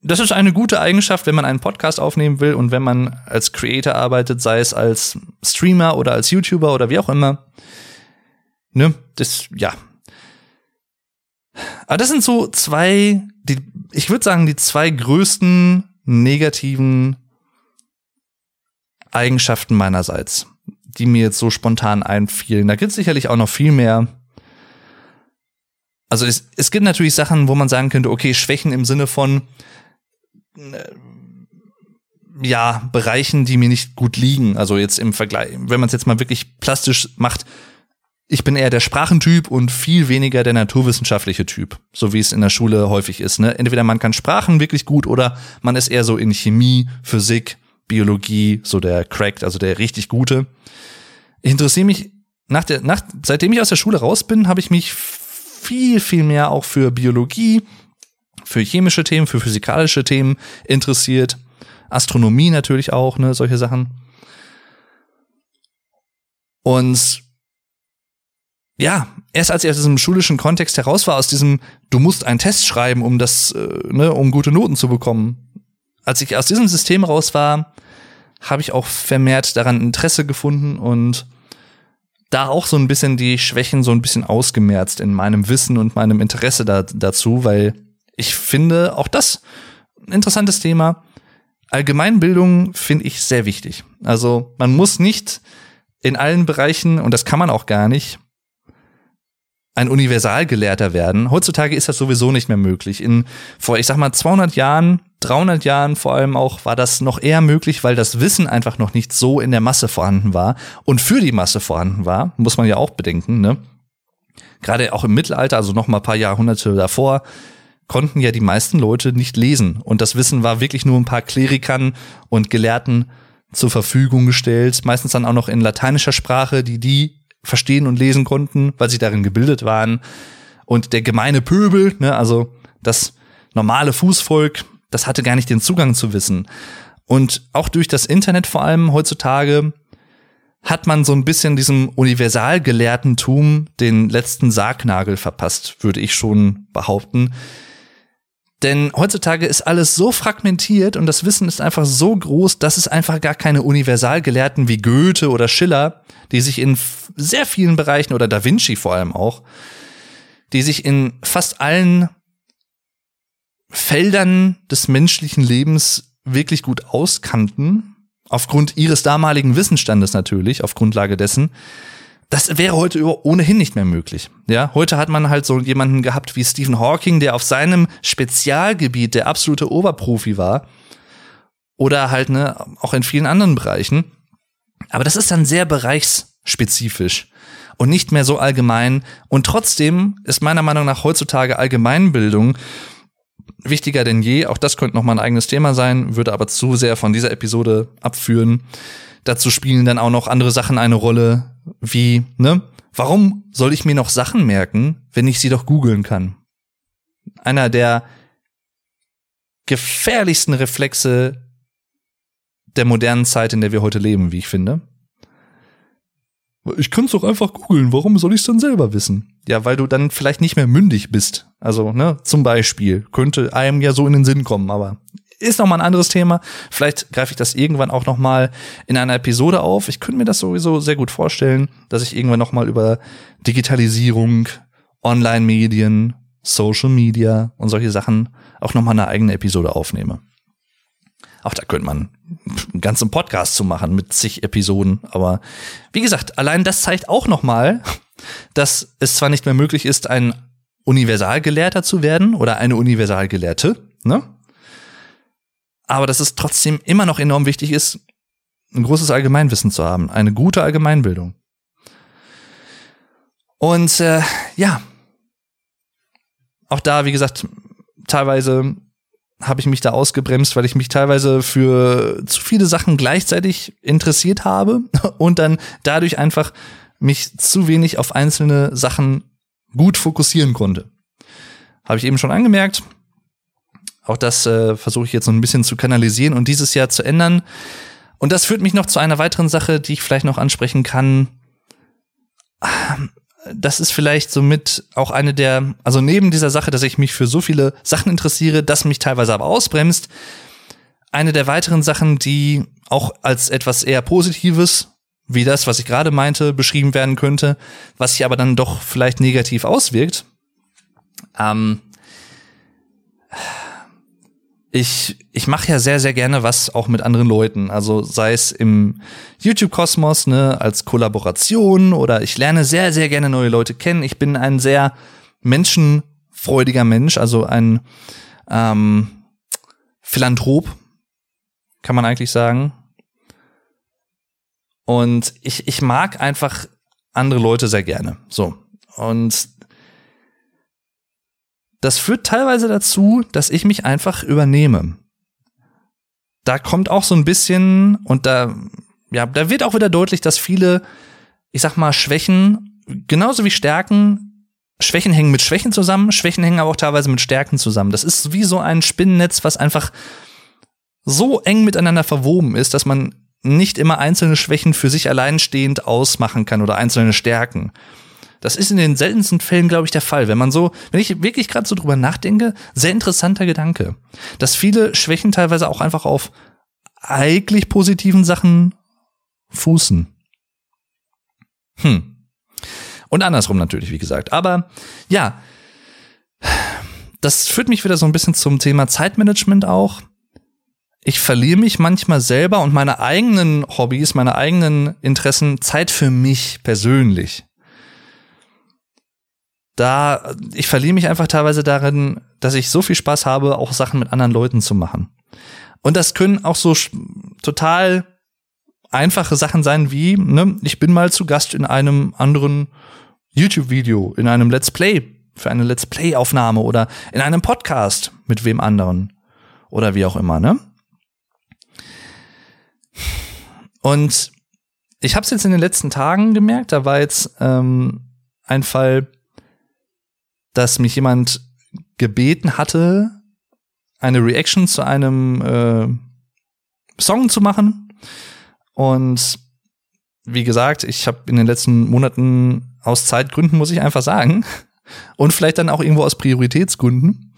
das ist eine gute Eigenschaft, wenn man einen Podcast aufnehmen will und wenn man als Creator arbeitet, sei es als Streamer oder als YouTuber oder wie auch immer. Ne, das, ja. Aber das sind so zwei, die, ich würde sagen, die zwei größten negativen Eigenschaften meinerseits, die mir jetzt so spontan einfielen. Da gibt es sicherlich auch noch viel mehr. Also es, es gibt natürlich Sachen, wo man sagen könnte, okay, Schwächen im Sinne von, äh, ja, Bereichen, die mir nicht gut liegen. Also jetzt im Vergleich, wenn man es jetzt mal wirklich plastisch macht, ich bin eher der Sprachentyp und viel weniger der naturwissenschaftliche Typ, so wie es in der Schule häufig ist. Ne? Entweder man kann Sprachen wirklich gut oder man ist eher so in Chemie, Physik, Biologie, so der Cracked, also der richtig Gute. Ich interessiere mich nach der, nach, seitdem ich aus der Schule raus bin, habe ich mich viel, viel mehr auch für Biologie, für chemische Themen, für physikalische Themen interessiert. Astronomie natürlich auch, ne, solche Sachen. Und ja, erst als ich aus diesem schulischen Kontext heraus war, aus diesem, du musst einen Test schreiben, um das, äh, ne, um gute Noten zu bekommen. Als ich aus diesem System raus war, habe ich auch vermehrt daran Interesse gefunden und da auch so ein bisschen die Schwächen so ein bisschen ausgemerzt in meinem Wissen und meinem Interesse da, dazu, weil ich finde auch das ein interessantes Thema. Allgemeinbildung finde ich sehr wichtig. Also man muss nicht in allen Bereichen, und das kann man auch gar nicht, ein Universalgelehrter werden. Heutzutage ist das sowieso nicht mehr möglich. In vor, ich sag mal, 200 Jahren, 300 Jahren vor allem auch, war das noch eher möglich, weil das Wissen einfach noch nicht so in der Masse vorhanden war und für die Masse vorhanden war, muss man ja auch bedenken, ne? Gerade auch im Mittelalter, also noch mal ein paar Jahrhunderte davor, konnten ja die meisten Leute nicht lesen. Und das Wissen war wirklich nur ein paar Klerikern und Gelehrten zur Verfügung gestellt. Meistens dann auch noch in lateinischer Sprache, die die verstehen und lesen konnten, weil sie darin gebildet waren. Und der gemeine Pöbel, ne, also das normale Fußvolk, das hatte gar nicht den Zugang zu Wissen. Und auch durch das Internet vor allem heutzutage hat man so ein bisschen diesem Universalgelehrtentum den letzten Sargnagel verpasst, würde ich schon behaupten. Denn heutzutage ist alles so fragmentiert und das Wissen ist einfach so groß, dass es einfach gar keine Universalgelehrten wie Goethe oder Schiller, die sich in sehr vielen Bereichen oder Da Vinci vor allem auch, die sich in fast allen Feldern des menschlichen Lebens wirklich gut auskannten, aufgrund ihres damaligen Wissensstandes natürlich, auf Grundlage dessen, das wäre heute ohnehin nicht mehr möglich. Ja, heute hat man halt so jemanden gehabt wie Stephen Hawking, der auf seinem Spezialgebiet der absolute Oberprofi war. Oder halt, ne, auch in vielen anderen Bereichen. Aber das ist dann sehr bereichsspezifisch und nicht mehr so allgemein. Und trotzdem ist meiner Meinung nach heutzutage Allgemeinbildung wichtiger denn je. Auch das könnte noch mal ein eigenes Thema sein, würde aber zu sehr von dieser Episode abführen. Dazu spielen dann auch noch andere Sachen eine Rolle, wie, ne? Warum soll ich mir noch Sachen merken, wenn ich sie doch googeln kann? Einer der gefährlichsten Reflexe der modernen Zeit, in der wir heute leben, wie ich finde. Ich kann es doch einfach googeln, warum soll ich es dann selber wissen? Ja, weil du dann vielleicht nicht mehr mündig bist. Also, ne, zum Beispiel, könnte einem ja so in den Sinn kommen, aber ist noch mal ein anderes Thema. Vielleicht greife ich das irgendwann auch noch mal in einer Episode auf. Ich könnte mir das sowieso sehr gut vorstellen, dass ich irgendwann noch mal über Digitalisierung, Online-Medien, Social Media und solche Sachen auch noch mal eine eigene Episode aufnehme. Auch da könnte man einen ganzen Podcast zu machen mit zig Episoden. Aber wie gesagt, allein das zeigt auch noch mal, dass es zwar nicht mehr möglich ist, ein Universalgelehrter zu werden oder eine Universalgelehrte, ne? aber dass es trotzdem immer noch enorm wichtig ist, ein großes Allgemeinwissen zu haben, eine gute Allgemeinbildung. Und äh, ja, auch da, wie gesagt, teilweise habe ich mich da ausgebremst, weil ich mich teilweise für zu viele Sachen gleichzeitig interessiert habe und dann dadurch einfach mich zu wenig auf einzelne Sachen gut fokussieren konnte. Habe ich eben schon angemerkt. Auch das äh, versuche ich jetzt so ein bisschen zu kanalisieren und dieses Jahr zu ändern. Und das führt mich noch zu einer weiteren Sache, die ich vielleicht noch ansprechen kann. Das ist vielleicht somit auch eine der, also neben dieser Sache, dass ich mich für so viele Sachen interessiere, das mich teilweise aber ausbremst, eine der weiteren Sachen, die auch als etwas eher Positives, wie das, was ich gerade meinte, beschrieben werden könnte, was sich aber dann doch vielleicht negativ auswirkt. Ähm, ich, ich mache ja sehr, sehr gerne was auch mit anderen Leuten. Also sei es im YouTube-Kosmos, ne, als Kollaboration oder ich lerne sehr, sehr gerne neue Leute kennen. Ich bin ein sehr menschenfreudiger Mensch, also ein ähm, Philanthrop, kann man eigentlich sagen. Und ich, ich mag einfach andere Leute sehr gerne. So. Und das führt teilweise dazu, dass ich mich einfach übernehme. Da kommt auch so ein bisschen, und da, ja, da wird auch wieder deutlich, dass viele, ich sag mal, Schwächen, genauso wie Stärken, Schwächen hängen mit Schwächen zusammen, Schwächen hängen aber auch teilweise mit Stärken zusammen. Das ist wie so ein Spinnennetz, was einfach so eng miteinander verwoben ist, dass man nicht immer einzelne Schwächen für sich alleinstehend ausmachen kann oder einzelne Stärken. Das ist in den seltensten Fällen, glaube ich, der Fall. Wenn man so, wenn ich wirklich gerade so drüber nachdenke, sehr interessanter Gedanke. Dass viele Schwächen teilweise auch einfach auf eigentlich positiven Sachen fußen. Hm. Und andersrum natürlich, wie gesagt. Aber ja, das führt mich wieder so ein bisschen zum Thema Zeitmanagement auch. Ich verliere mich manchmal selber und meine eigenen Hobbys, meine eigenen Interessen, Zeit für mich persönlich da, ich verliere mich einfach teilweise darin, dass ich so viel Spaß habe, auch Sachen mit anderen Leuten zu machen. Und das können auch so total einfache Sachen sein wie, ne, ich bin mal zu Gast in einem anderen YouTube-Video, in einem Let's Play, für eine Let's Play-Aufnahme oder in einem Podcast mit wem anderen oder wie auch immer, ne? Und ich habe es jetzt in den letzten Tagen gemerkt, da war jetzt ähm, ein Fall, dass mich jemand gebeten hatte, eine Reaction zu einem äh, Song zu machen. Und wie gesagt, ich habe in den letzten Monaten aus Zeitgründen, muss ich einfach sagen, und vielleicht dann auch irgendwo aus Prioritätsgründen,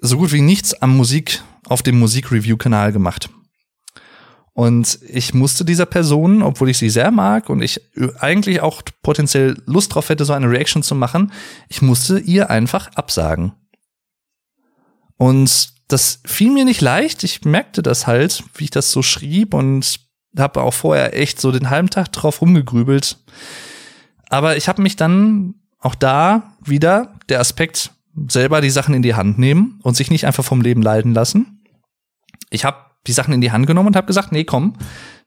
so gut wie nichts am Musik, auf dem Musik-Review-Kanal gemacht. Und ich musste dieser Person, obwohl ich sie sehr mag und ich eigentlich auch potenziell Lust drauf hätte, so eine Reaction zu machen, ich musste ihr einfach absagen. Und das fiel mir nicht leicht. Ich merkte das halt, wie ich das so schrieb und habe auch vorher echt so den halben Tag drauf rumgegrübelt. Aber ich habe mich dann auch da wieder der Aspekt selber die Sachen in die Hand nehmen und sich nicht einfach vom Leben leiten lassen. Ich habe die Sachen in die Hand genommen und habe gesagt, nee, komm,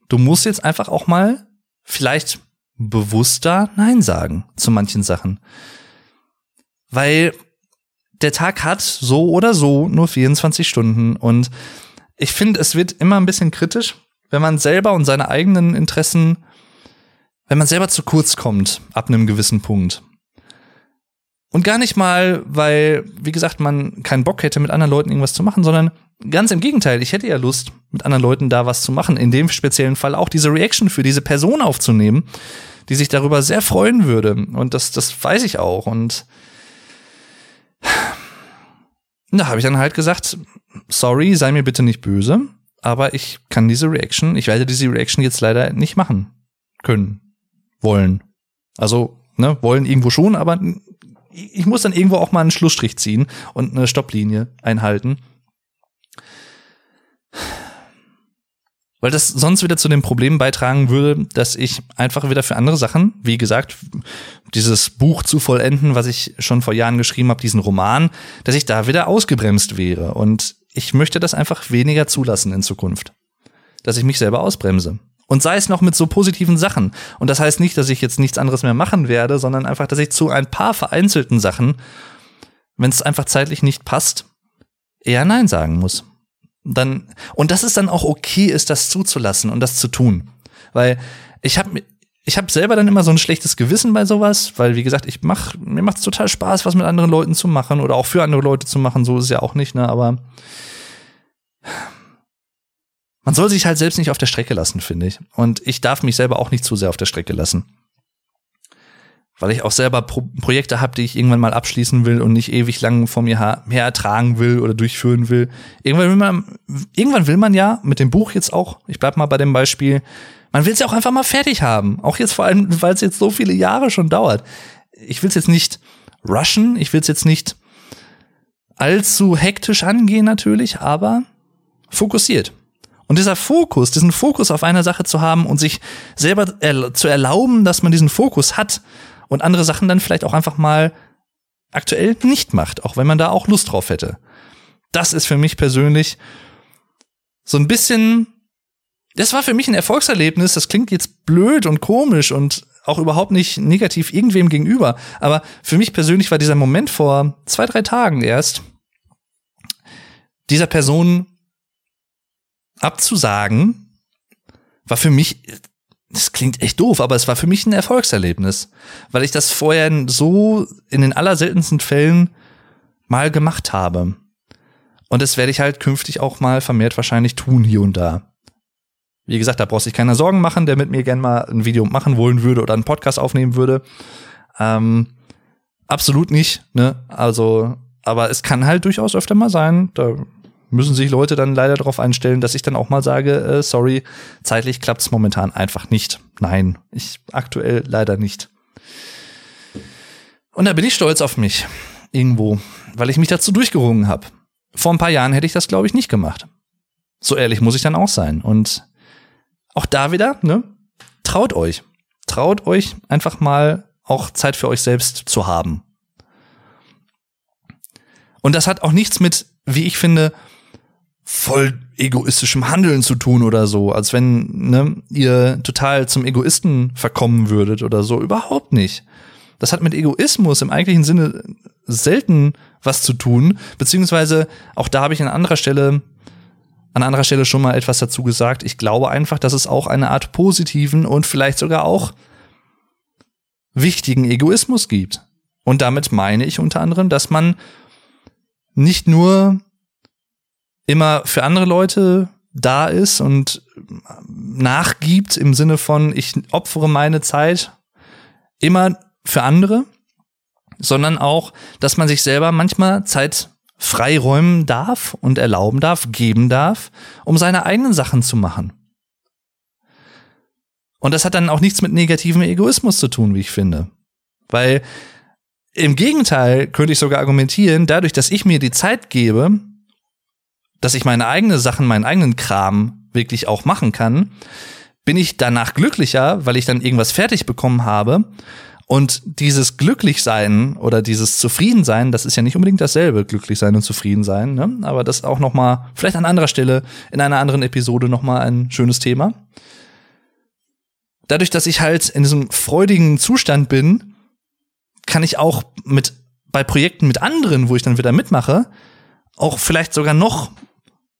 du musst jetzt einfach auch mal vielleicht bewusster Nein sagen zu manchen Sachen. Weil der Tag hat so oder so nur 24 Stunden und ich finde, es wird immer ein bisschen kritisch, wenn man selber und seine eigenen Interessen, wenn man selber zu kurz kommt ab einem gewissen Punkt. Und gar nicht mal, weil, wie gesagt, man keinen Bock hätte, mit anderen Leuten irgendwas zu machen, sondern ganz im Gegenteil. Ich hätte ja Lust, mit anderen Leuten da was zu machen. In dem speziellen Fall auch diese Reaction für diese Person aufzunehmen, die sich darüber sehr freuen würde. Und das, das weiß ich auch. Und da habe ich dann halt gesagt, sorry, sei mir bitte nicht böse, aber ich kann diese Reaction, ich werde diese Reaction jetzt leider nicht machen können, wollen. Also, ne, wollen irgendwo schon, aber ich muss dann irgendwo auch mal einen Schlussstrich ziehen und eine Stopplinie einhalten. Weil das sonst wieder zu dem Problem beitragen würde, dass ich einfach wieder für andere Sachen, wie gesagt, dieses Buch zu vollenden, was ich schon vor Jahren geschrieben habe, diesen Roman, dass ich da wieder ausgebremst wäre. Und ich möchte das einfach weniger zulassen in Zukunft. Dass ich mich selber ausbremse. Und sei es noch mit so positiven Sachen. Und das heißt nicht, dass ich jetzt nichts anderes mehr machen werde, sondern einfach, dass ich zu ein paar vereinzelten Sachen, wenn es einfach zeitlich nicht passt, eher Nein sagen muss. Dann, und dass es dann auch okay ist, das zuzulassen und das zu tun. Weil ich habe ich hab selber dann immer so ein schlechtes Gewissen bei sowas, weil wie gesagt, ich mach, mir macht's total Spaß, was mit anderen Leuten zu machen oder auch für andere Leute zu machen, so ist es ja auch nicht, ne, aber man soll sich halt selbst nicht auf der Strecke lassen, finde ich. Und ich darf mich selber auch nicht zu sehr auf der Strecke lassen. Weil ich auch selber Pro Projekte habe, die ich irgendwann mal abschließen will und nicht ewig lang vor mir her ertragen will oder durchführen will. Irgendwann will man, irgendwann will man ja mit dem Buch jetzt auch, ich bleib mal bei dem Beispiel, man will es ja auch einfach mal fertig haben. Auch jetzt vor allem, weil es jetzt so viele Jahre schon dauert. Ich will es jetzt nicht rushen, ich will es jetzt nicht allzu hektisch angehen natürlich, aber fokussiert. Und dieser Fokus, diesen Fokus auf einer Sache zu haben und sich selber er zu erlauben, dass man diesen Fokus hat und andere Sachen dann vielleicht auch einfach mal aktuell nicht macht, auch wenn man da auch Lust drauf hätte. Das ist für mich persönlich so ein bisschen, das war für mich ein Erfolgserlebnis, das klingt jetzt blöd und komisch und auch überhaupt nicht negativ irgendwem gegenüber, aber für mich persönlich war dieser Moment vor zwei, drei Tagen erst, dieser Person abzusagen, war für mich, das klingt echt doof, aber es war für mich ein Erfolgserlebnis, weil ich das vorher so in den allerseltensten Fällen mal gemacht habe. Und das werde ich halt künftig auch mal vermehrt wahrscheinlich tun hier und da. Wie gesagt, da brauchst du dich keiner Sorgen machen, der mit mir gern mal ein Video machen wollen würde oder einen Podcast aufnehmen würde. Ähm, absolut nicht, ne? Also, aber es kann halt durchaus öfter mal sein, da müssen sich Leute dann leider darauf einstellen, dass ich dann auch mal sage, äh, sorry, zeitlich klappt es momentan einfach nicht. Nein, ich aktuell leider nicht. Und da bin ich stolz auf mich irgendwo, weil ich mich dazu durchgerungen habe. Vor ein paar Jahren hätte ich das, glaube ich, nicht gemacht. So ehrlich muss ich dann auch sein. Und auch da wieder, ne? Traut euch. Traut euch einfach mal auch Zeit für euch selbst zu haben. Und das hat auch nichts mit, wie ich finde, voll egoistischem Handeln zu tun oder so, als wenn ne, ihr total zum Egoisten verkommen würdet oder so. Überhaupt nicht. Das hat mit Egoismus im eigentlichen Sinne selten was zu tun, beziehungsweise auch da habe ich an anderer Stelle an anderer Stelle schon mal etwas dazu gesagt. Ich glaube einfach, dass es auch eine Art positiven und vielleicht sogar auch wichtigen Egoismus gibt. Und damit meine ich unter anderem, dass man nicht nur immer für andere Leute da ist und nachgibt im Sinne von, ich opfere meine Zeit immer für andere, sondern auch, dass man sich selber manchmal Zeit freiräumen darf und erlauben darf, geben darf, um seine eigenen Sachen zu machen. Und das hat dann auch nichts mit negativem Egoismus zu tun, wie ich finde. Weil im Gegenteil könnte ich sogar argumentieren, dadurch, dass ich mir die Zeit gebe, dass ich meine eigenen Sachen, meinen eigenen Kram wirklich auch machen kann, bin ich danach glücklicher, weil ich dann irgendwas fertig bekommen habe. Und dieses Glücklichsein oder dieses Zufriedensein, das ist ja nicht unbedingt dasselbe, Glücklichsein und Zufriedensein, ne? aber das auch noch mal vielleicht an anderer Stelle in einer anderen Episode noch mal ein schönes Thema. Dadurch, dass ich halt in diesem freudigen Zustand bin, kann ich auch mit bei Projekten mit anderen, wo ich dann wieder mitmache, auch vielleicht sogar noch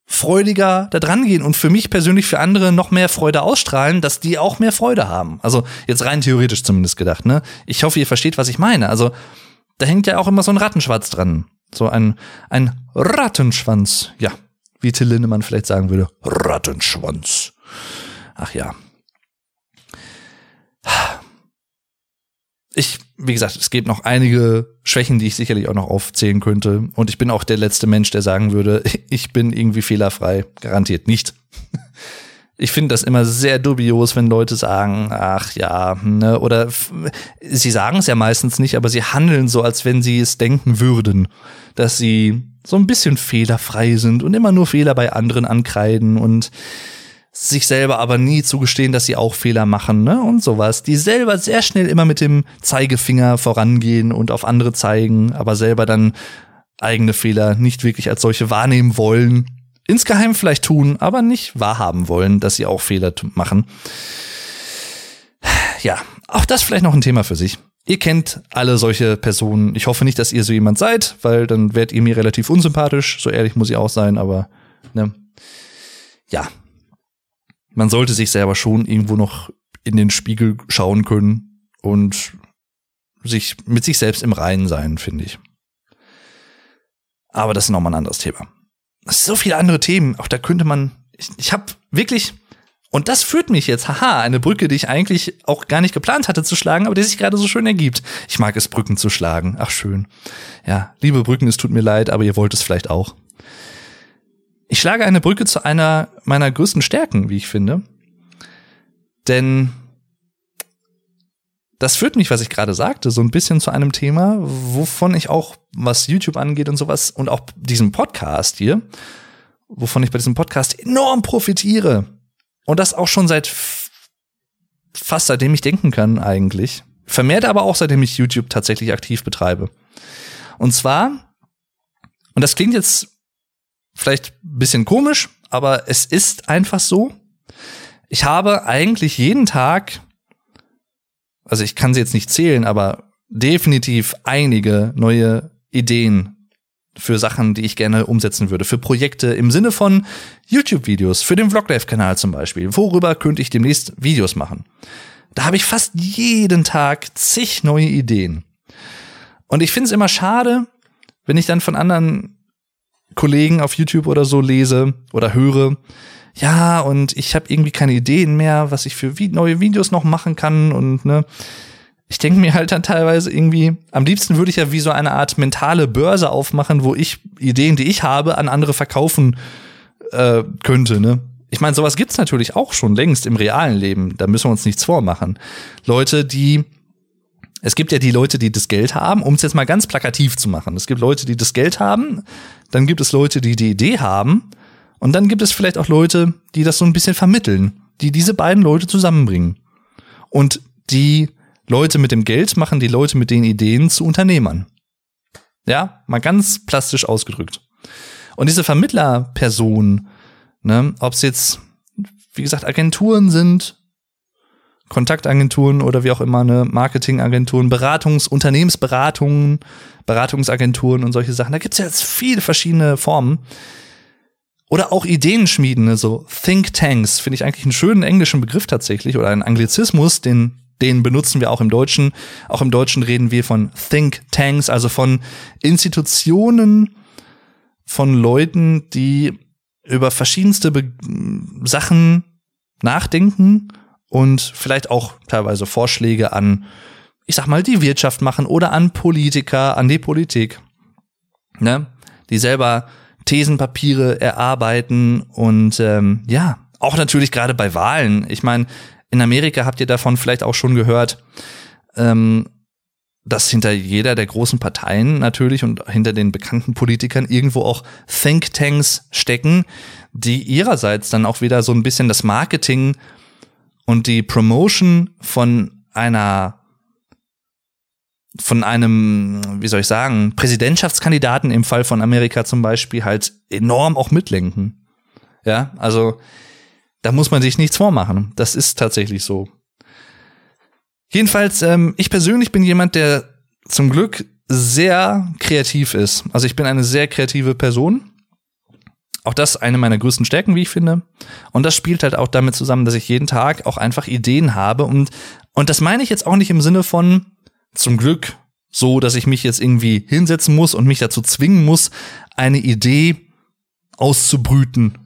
freudiger da dran gehen und für mich persönlich für andere noch mehr Freude ausstrahlen, dass die auch mehr Freude haben. Also jetzt rein theoretisch zumindest gedacht, ne? Ich hoffe, ihr versteht, was ich meine. Also da hängt ja auch immer so ein Rattenschwanz dran. So ein, ein Rattenschwanz. Ja, wie Till Lindemann vielleicht sagen würde. Rattenschwanz. Ach ja. Ich, wie gesagt, es gibt noch einige Schwächen, die ich sicherlich auch noch aufzählen könnte. Und ich bin auch der letzte Mensch, der sagen würde, ich bin irgendwie fehlerfrei. Garantiert nicht. Ich finde das immer sehr dubios, wenn Leute sagen, ach ja, ne, oder sie sagen es ja meistens nicht, aber sie handeln so, als wenn sie es denken würden, dass sie so ein bisschen fehlerfrei sind und immer nur Fehler bei anderen ankreiden und sich selber aber nie zugestehen, dass sie auch Fehler machen, ne? Und sowas. Die selber sehr schnell immer mit dem Zeigefinger vorangehen und auf andere zeigen, aber selber dann eigene Fehler nicht wirklich als solche wahrnehmen wollen. Insgeheim vielleicht tun, aber nicht wahrhaben wollen, dass sie auch Fehler machen. Ja, auch das vielleicht noch ein Thema für sich. Ihr kennt alle solche Personen. Ich hoffe nicht, dass ihr so jemand seid, weil dann werdet ihr mir relativ unsympathisch. So ehrlich muss ich auch sein, aber ne. Ja, man sollte sich selber schon irgendwo noch in den Spiegel schauen können und sich mit sich selbst im Reinen sein, finde ich. Aber das ist nochmal ein anderes Thema. So viele andere Themen, auch da könnte man, ich, ich habe wirklich, und das führt mich jetzt, haha, eine Brücke, die ich eigentlich auch gar nicht geplant hatte zu schlagen, aber die sich gerade so schön ergibt. Ich mag es, Brücken zu schlagen. Ach schön. Ja, liebe Brücken, es tut mir leid, aber ihr wollt es vielleicht auch. Ich schlage eine Brücke zu einer meiner größten Stärken, wie ich finde. Denn das führt mich, was ich gerade sagte, so ein bisschen zu einem Thema, wovon ich auch, was YouTube angeht und sowas, und auch diesem Podcast hier, wovon ich bei diesem Podcast enorm profitiere. Und das auch schon seit fast seitdem ich denken kann, eigentlich. Vermehrt aber auch seitdem ich YouTube tatsächlich aktiv betreibe. Und zwar, und das klingt jetzt vielleicht ein bisschen komisch, aber es ist einfach so. Ich habe eigentlich jeden Tag, also ich kann sie jetzt nicht zählen, aber definitiv einige neue Ideen für Sachen, die ich gerne umsetzen würde, für Projekte im Sinne von YouTube-Videos, für den Vloglife-Kanal zum Beispiel. Worüber könnte ich demnächst Videos machen? Da habe ich fast jeden Tag zig neue Ideen. Und ich finde es immer schade, wenn ich dann von anderen Kollegen auf YouTube oder so lese oder höre, ja, und ich habe irgendwie keine Ideen mehr, was ich für neue Videos noch machen kann und ne, ich denke mir halt dann teilweise irgendwie, am liebsten würde ich ja wie so eine Art mentale Börse aufmachen, wo ich Ideen, die ich habe, an andere verkaufen äh, könnte, ne? Ich meine, sowas gibt's natürlich auch schon längst im realen Leben, da müssen wir uns nichts vormachen. Leute, die es gibt ja die Leute, die das Geld haben, um es jetzt mal ganz plakativ zu machen. Es gibt Leute, die das Geld haben, dann gibt es Leute, die die Idee haben und dann gibt es vielleicht auch Leute, die das so ein bisschen vermitteln, die diese beiden Leute zusammenbringen. Und die Leute mit dem Geld machen die Leute mit den Ideen zu Unternehmern. Ja, mal ganz plastisch ausgedrückt. Und diese Vermittlerpersonen, ne, ob es jetzt, wie gesagt, Agenturen sind, Kontaktagenturen oder wie auch immer, ne, Marketingagenturen, Beratungs-, Unternehmensberatungen, Beratungsagenturen und solche Sachen. Da gibt's ja jetzt viele verschiedene Formen. Oder auch Ideenschmieden, ne, so Think Tanks, finde ich eigentlich einen schönen englischen Begriff tatsächlich oder einen Anglizismus, den den benutzen wir auch im Deutschen. Auch im Deutschen reden wir von Think Tanks, also von Institutionen, von Leuten, die über verschiedenste Be Sachen nachdenken und vielleicht auch teilweise Vorschläge an, ich sag mal, die Wirtschaft machen oder an Politiker, an die Politik, ne? die selber Thesenpapiere erarbeiten und ähm, ja, auch natürlich gerade bei Wahlen. Ich meine, in Amerika habt ihr davon vielleicht auch schon gehört, ähm, dass hinter jeder der großen Parteien natürlich und hinter den bekannten Politikern irgendwo auch Thinktanks stecken, die ihrerseits dann auch wieder so ein bisschen das Marketing und die Promotion von einer von einem, wie soll ich sagen, Präsidentschaftskandidaten im Fall von Amerika zum Beispiel halt enorm auch mitlenken. Ja, also da muss man sich nichts vormachen. Das ist tatsächlich so. Jedenfalls, ähm, ich persönlich bin jemand, der zum Glück sehr kreativ ist. Also ich bin eine sehr kreative Person. Auch das eine meiner größten Stärken, wie ich finde. Und das spielt halt auch damit zusammen, dass ich jeden Tag auch einfach Ideen habe. Und, und das meine ich jetzt auch nicht im Sinne von, zum Glück, so, dass ich mich jetzt irgendwie hinsetzen muss und mich dazu zwingen muss, eine Idee auszubrüten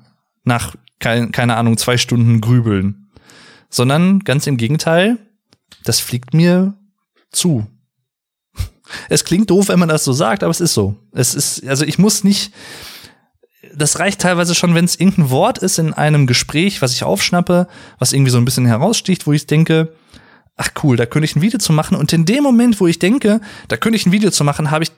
nach, keine Ahnung, zwei Stunden grübeln. Sondern ganz im Gegenteil, das fliegt mir zu. Es klingt doof, wenn man das so sagt, aber es ist so. Es ist, also ich muss nicht, das reicht teilweise schon, wenn es irgendein Wort ist in einem Gespräch, was ich aufschnappe, was irgendwie so ein bisschen heraussticht, wo ich denke, ach cool, da könnte ich ein Video zu machen. Und in dem Moment, wo ich denke, da könnte ich ein Video zu machen, habe ich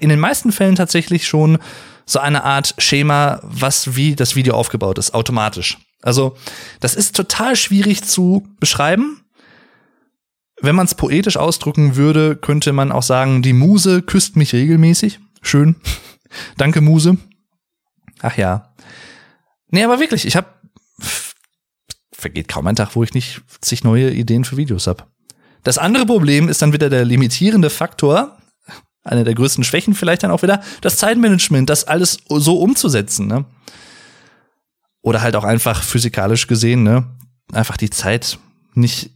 in den meisten Fällen tatsächlich schon so eine Art Schema, was wie das Video aufgebaut ist, automatisch. Also, das ist total schwierig zu beschreiben, wenn man es poetisch ausdrücken würde, könnte man auch sagen, die Muse küsst mich regelmäßig. Schön. Danke, Muse. Ach ja. Nee, aber wirklich, ich habe vergeht kaum ein Tag, wo ich nicht zig neue Ideen für Videos habe. Das andere Problem ist dann wieder der limitierende Faktor, eine der größten Schwächen vielleicht dann auch wieder, das Zeitmanagement, das alles so umzusetzen, ne? Oder halt auch einfach physikalisch gesehen, ne? Einfach die Zeit nicht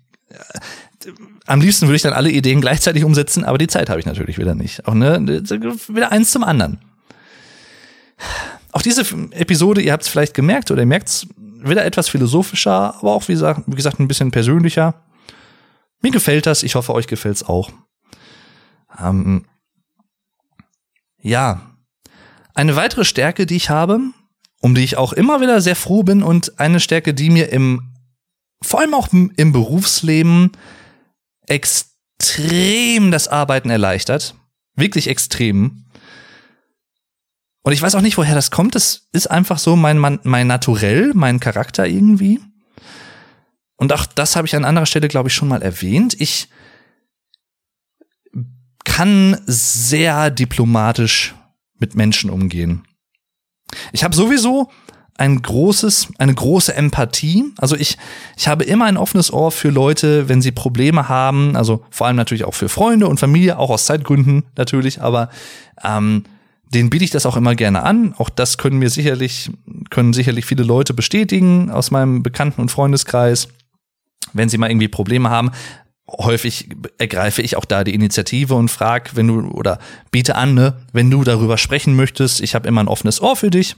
am liebsten würde ich dann alle Ideen gleichzeitig umsetzen, aber die Zeit habe ich natürlich wieder nicht. Auch ne, wieder eins zum anderen. Auch diese Episode, ihr habt es vielleicht gemerkt oder ihr merkt es, wieder etwas philosophischer, aber auch wie gesagt, ein bisschen persönlicher. Mir gefällt das, ich hoffe, euch gefällt es auch. Ähm, ja, eine weitere Stärke, die ich habe, um die ich auch immer wieder sehr froh bin und eine Stärke, die mir im, vor allem auch im Berufsleben extrem das Arbeiten erleichtert. Wirklich extrem. Und ich weiß auch nicht, woher das kommt. Das ist einfach so mein, mein, mein Naturell, mein Charakter irgendwie. Und auch das habe ich an anderer Stelle, glaube ich, schon mal erwähnt. Ich kann sehr diplomatisch mit Menschen umgehen. Ich habe sowieso ein großes, eine große Empathie. Also ich, ich habe immer ein offenes Ohr für Leute, wenn sie Probleme haben. Also vor allem natürlich auch für Freunde und Familie, auch aus Zeitgründen natürlich. Aber ähm, den biete ich das auch immer gerne an. Auch das können mir sicherlich, können sicherlich viele Leute bestätigen aus meinem Bekannten- und Freundeskreis. Wenn sie mal irgendwie Probleme haben, häufig ergreife ich auch da die Initiative und frag, wenn du oder biete an, ne, wenn du darüber sprechen möchtest, ich habe immer ein offenes Ohr für dich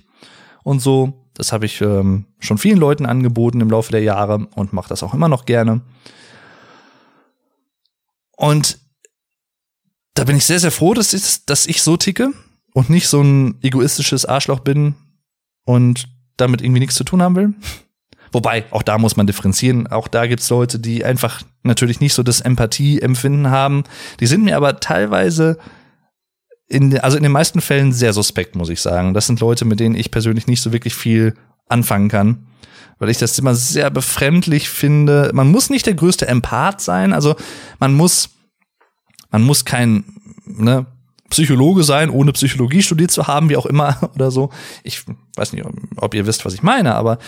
und so. Das habe ich ähm, schon vielen Leuten angeboten im Laufe der Jahre und mache das auch immer noch gerne. Und da bin ich sehr, sehr froh, dass ich, dass ich so ticke und nicht so ein egoistisches Arschloch bin und damit irgendwie nichts zu tun haben will. Wobei, auch da muss man differenzieren. Auch da gibt's Leute, die einfach natürlich nicht so das Empathie-Empfinden haben. Die sind mir aber teilweise in, also in den meisten Fällen sehr suspekt, muss ich sagen. Das sind Leute, mit denen ich persönlich nicht so wirklich viel anfangen kann, weil ich das immer sehr befremdlich finde. Man muss nicht der größte Empath sein, also man muss, man muss kein ne, Psychologe sein, ohne Psychologie studiert zu haben, wie auch immer oder so. Ich weiß nicht, ob ihr wisst, was ich meine, aber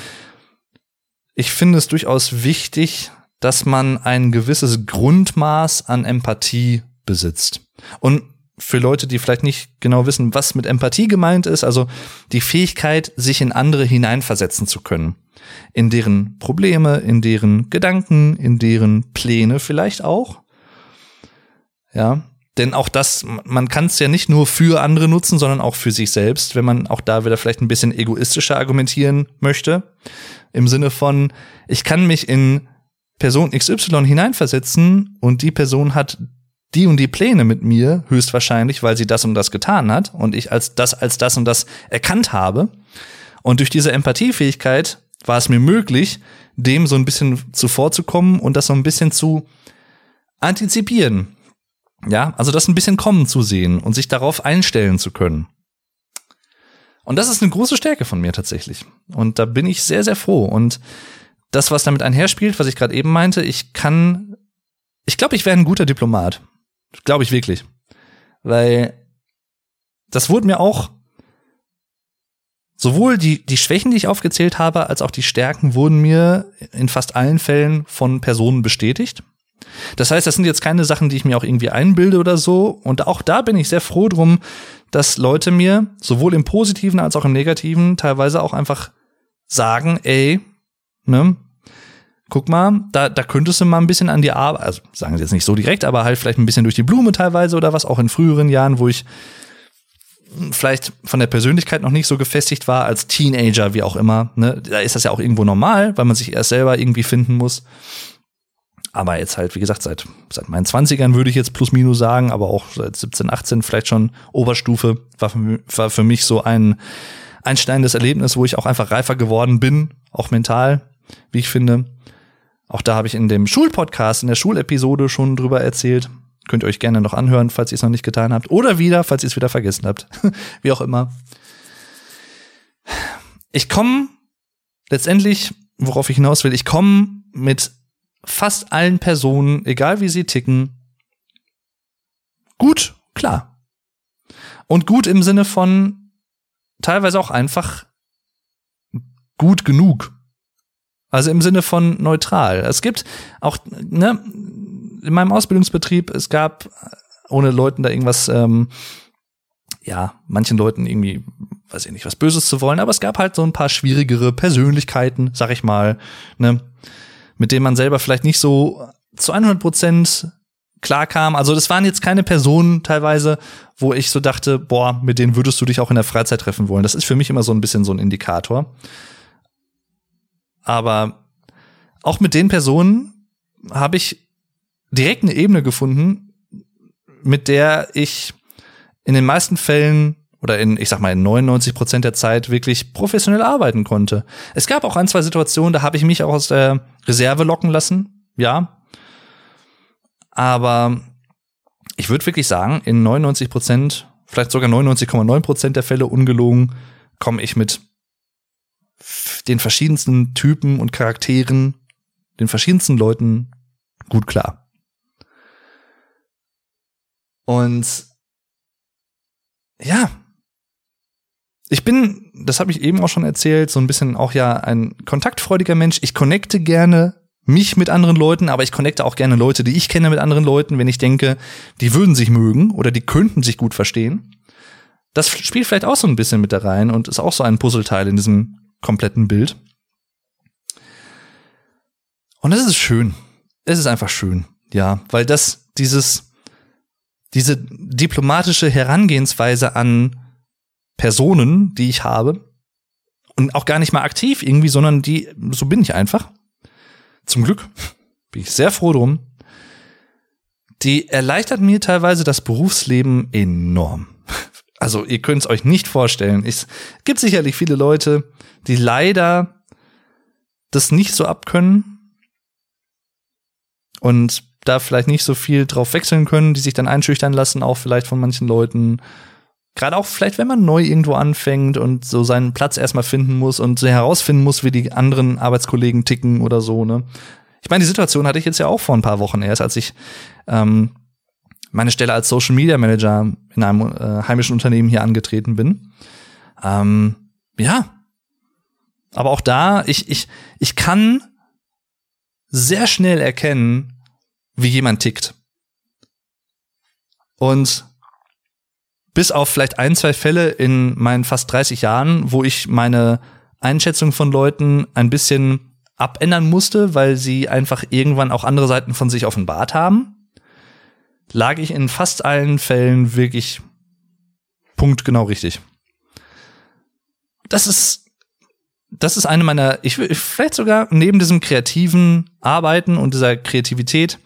ich finde es durchaus wichtig, dass man ein gewisses Grundmaß an Empathie besitzt. Und für Leute, die vielleicht nicht genau wissen, was mit Empathie gemeint ist, also die Fähigkeit, sich in andere hineinversetzen zu können. In deren Probleme, in deren Gedanken, in deren Pläne vielleicht auch. Ja. Denn auch das, man kann es ja nicht nur für andere nutzen, sondern auch für sich selbst, wenn man auch da wieder vielleicht ein bisschen egoistischer argumentieren möchte. Im Sinne von, ich kann mich in Person XY hineinversetzen und die Person hat die und die Pläne mit mir, höchstwahrscheinlich, weil sie das und das getan hat und ich als das, als das und das erkannt habe. Und durch diese Empathiefähigkeit war es mir möglich, dem so ein bisschen zuvorzukommen und das so ein bisschen zu antizipieren. Ja, also das ein bisschen kommen zu sehen und sich darauf einstellen zu können. Und das ist eine große Stärke von mir tatsächlich. Und da bin ich sehr, sehr froh. Und das, was damit einherspielt, was ich gerade eben meinte, ich kann, ich glaube, ich wäre ein guter Diplomat. Glaube ich wirklich. Weil das wurde mir auch sowohl die, die Schwächen, die ich aufgezählt habe, als auch die Stärken wurden mir in fast allen Fällen von Personen bestätigt. Das heißt, das sind jetzt keine Sachen, die ich mir auch irgendwie einbilde oder so. Und auch da bin ich sehr froh drum, dass Leute mir sowohl im Positiven als auch im Negativen teilweise auch einfach sagen, ey, ne, guck mal, da, da könntest du mal ein bisschen an die Arbeit, also sagen sie jetzt nicht so direkt, aber halt vielleicht ein bisschen durch die Blume teilweise oder was, auch in früheren Jahren, wo ich vielleicht von der Persönlichkeit noch nicht so gefestigt war, als Teenager, wie auch immer. Ne? Da ist das ja auch irgendwo normal, weil man sich erst selber irgendwie finden muss. Aber jetzt halt, wie gesagt, seit, seit meinen Zwanzigern würde ich jetzt plus minus sagen, aber auch seit 17, 18 vielleicht schon Oberstufe, war für, war für mich so ein einsteinendes Erlebnis, wo ich auch einfach reifer geworden bin, auch mental, wie ich finde. Auch da habe ich in dem Schulpodcast, in der Schulepisode schon drüber erzählt. Könnt ihr euch gerne noch anhören, falls ihr es noch nicht getan habt. Oder wieder, falls ihr es wieder vergessen habt. Wie auch immer. Ich komme letztendlich, worauf ich hinaus will, ich komme mit fast allen Personen, egal wie sie ticken, gut, klar. Und gut im Sinne von teilweise auch einfach gut genug. Also im Sinne von neutral. Es gibt auch, ne, in meinem Ausbildungsbetrieb, es gab, ohne Leuten da irgendwas, ähm, ja, manchen Leuten irgendwie, weiß ich nicht, was Böses zu wollen, aber es gab halt so ein paar schwierigere Persönlichkeiten, sag ich mal, ne, mit denen man selber vielleicht nicht so zu 100 Prozent klar kam. Also das waren jetzt keine Personen teilweise, wo ich so dachte, boah, mit denen würdest du dich auch in der Freizeit treffen wollen. Das ist für mich immer so ein bisschen so ein Indikator. Aber auch mit den Personen habe ich direkt eine Ebene gefunden, mit der ich in den meisten Fällen oder in, ich sag mal, in 99 Prozent der Zeit wirklich professionell arbeiten konnte. Es gab auch ein, zwei Situationen, da habe ich mich auch aus der Reserve locken lassen, ja. Aber ich würde wirklich sagen, in 99 Prozent, vielleicht sogar 99,9 Prozent der Fälle ungelogen, komme ich mit den verschiedensten Typen und Charakteren, den verschiedensten Leuten gut klar. Und ja, ich bin, das habe ich eben auch schon erzählt, so ein bisschen auch ja ein kontaktfreudiger Mensch. Ich connecte gerne mich mit anderen Leuten, aber ich connecte auch gerne Leute, die ich kenne mit anderen Leuten, wenn ich denke, die würden sich mögen oder die könnten sich gut verstehen. Das spielt vielleicht auch so ein bisschen mit da rein und ist auch so ein Puzzleteil in diesem kompletten Bild. Und das ist schön. Es ist einfach schön, ja, weil das dieses diese diplomatische Herangehensweise an Personen, die ich habe und auch gar nicht mal aktiv irgendwie, sondern die so bin ich einfach. Zum Glück bin ich sehr froh drum. Die erleichtert mir teilweise das Berufsleben enorm. Also ihr könnt es euch nicht vorstellen. Es gibt sicherlich viele Leute, die leider das nicht so abkönnen und da vielleicht nicht so viel drauf wechseln können, die sich dann einschüchtern lassen, auch vielleicht von manchen Leuten. Gerade auch vielleicht, wenn man neu irgendwo anfängt und so seinen Platz erstmal finden muss und so herausfinden muss, wie die anderen Arbeitskollegen ticken oder so, ne? Ich meine, die Situation hatte ich jetzt ja auch vor ein paar Wochen erst, als ich ähm, meine Stelle als Social Media Manager in einem äh, heimischen Unternehmen hier angetreten bin. Ähm, ja. Aber auch da, ich, ich, ich kann sehr schnell erkennen, wie jemand tickt. Und bis auf vielleicht ein, zwei Fälle in meinen fast 30 Jahren, wo ich meine Einschätzung von Leuten ein bisschen abändern musste, weil sie einfach irgendwann auch andere Seiten von sich offenbart haben, lag ich in fast allen Fällen wirklich punktgenau richtig. Das ist, das ist eine meiner, ich will vielleicht sogar neben diesem kreativen Arbeiten und dieser Kreativität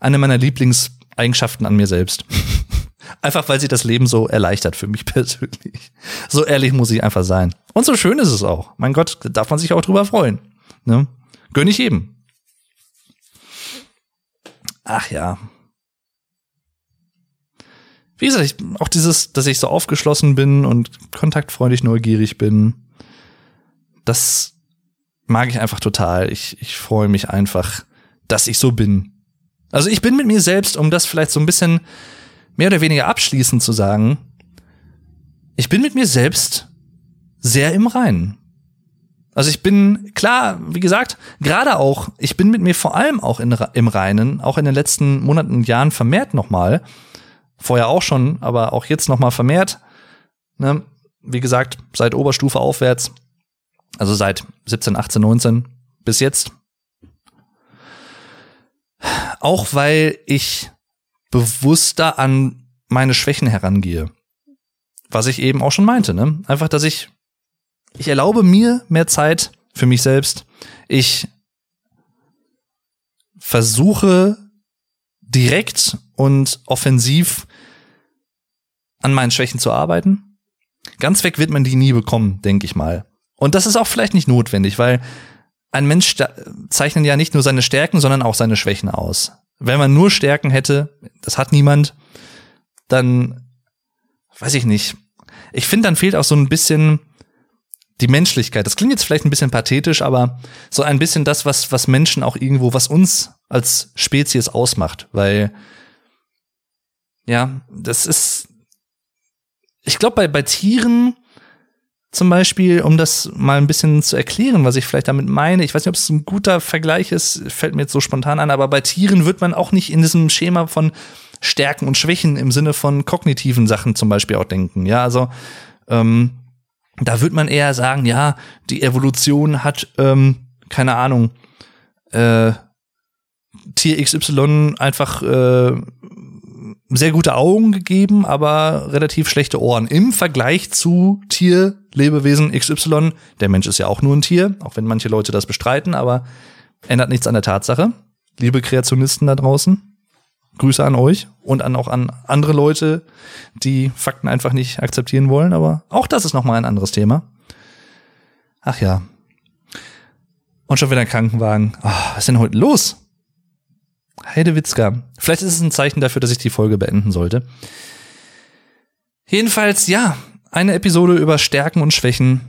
eine meiner Lieblingseigenschaften an mir selbst. Einfach weil sie das Leben so erleichtert für mich persönlich. So ehrlich muss ich einfach sein. Und so schön ist es auch. Mein Gott, darf man sich auch drüber freuen. Ne? Gönn ich jedem. Ach ja. Wie gesagt, auch dieses, dass ich so aufgeschlossen bin und kontaktfreundlich neugierig bin, das mag ich einfach total. Ich, ich freue mich einfach, dass ich so bin. Also ich bin mit mir selbst, um das vielleicht so ein bisschen mehr oder weniger abschließend zu sagen, ich bin mit mir selbst sehr im Reinen. Also ich bin, klar, wie gesagt, gerade auch, ich bin mit mir vor allem auch in, im Reinen, auch in den letzten Monaten und Jahren vermehrt nochmal. Vorher auch schon, aber auch jetzt nochmal vermehrt. Ne? Wie gesagt, seit Oberstufe aufwärts, also seit 17, 18, 19 bis jetzt. Auch weil ich bewusster an meine Schwächen herangehe. Was ich eben auch schon meinte, ne? Einfach, dass ich ich erlaube mir mehr Zeit für mich selbst. Ich versuche direkt und offensiv an meinen Schwächen zu arbeiten. Ganz weg wird man die nie bekommen, denke ich mal. Und das ist auch vielleicht nicht notwendig, weil ein Mensch zeichnet ja nicht nur seine Stärken, sondern auch seine Schwächen aus. Wenn man nur Stärken hätte, das hat niemand, dann weiß ich nicht. Ich finde, dann fehlt auch so ein bisschen die Menschlichkeit. Das klingt jetzt vielleicht ein bisschen pathetisch, aber so ein bisschen das, was, was Menschen auch irgendwo, was uns als Spezies ausmacht, weil, ja, das ist, ich glaube, bei, bei Tieren zum Beispiel, um das mal ein bisschen zu erklären, was ich vielleicht damit meine, ich weiß nicht, ob es ein guter Vergleich ist, fällt mir jetzt so spontan an, aber bei Tieren wird man auch nicht in diesem Schema von Stärken und Schwächen im Sinne von kognitiven Sachen zum Beispiel auch denken. Ja, also ähm, da wird man eher sagen, ja, die Evolution hat, ähm, keine Ahnung, äh, Tier XY einfach äh, sehr gute Augen gegeben, aber relativ schlechte Ohren. Im Vergleich zu Tier, Lebewesen XY, der Mensch ist ja auch nur ein Tier, auch wenn manche Leute das bestreiten, aber ändert nichts an der Tatsache. Liebe Kreationisten da draußen, Grüße an euch und an auch an andere Leute, die Fakten einfach nicht akzeptieren wollen, aber auch das ist nochmal ein anderes Thema. Ach ja. Und schon wieder ein Krankenwagen. Oh, was ist denn heute los? Heidewitzka. Vielleicht ist es ein Zeichen dafür, dass ich die Folge beenden sollte. Jedenfalls, ja, eine Episode über Stärken und Schwächen.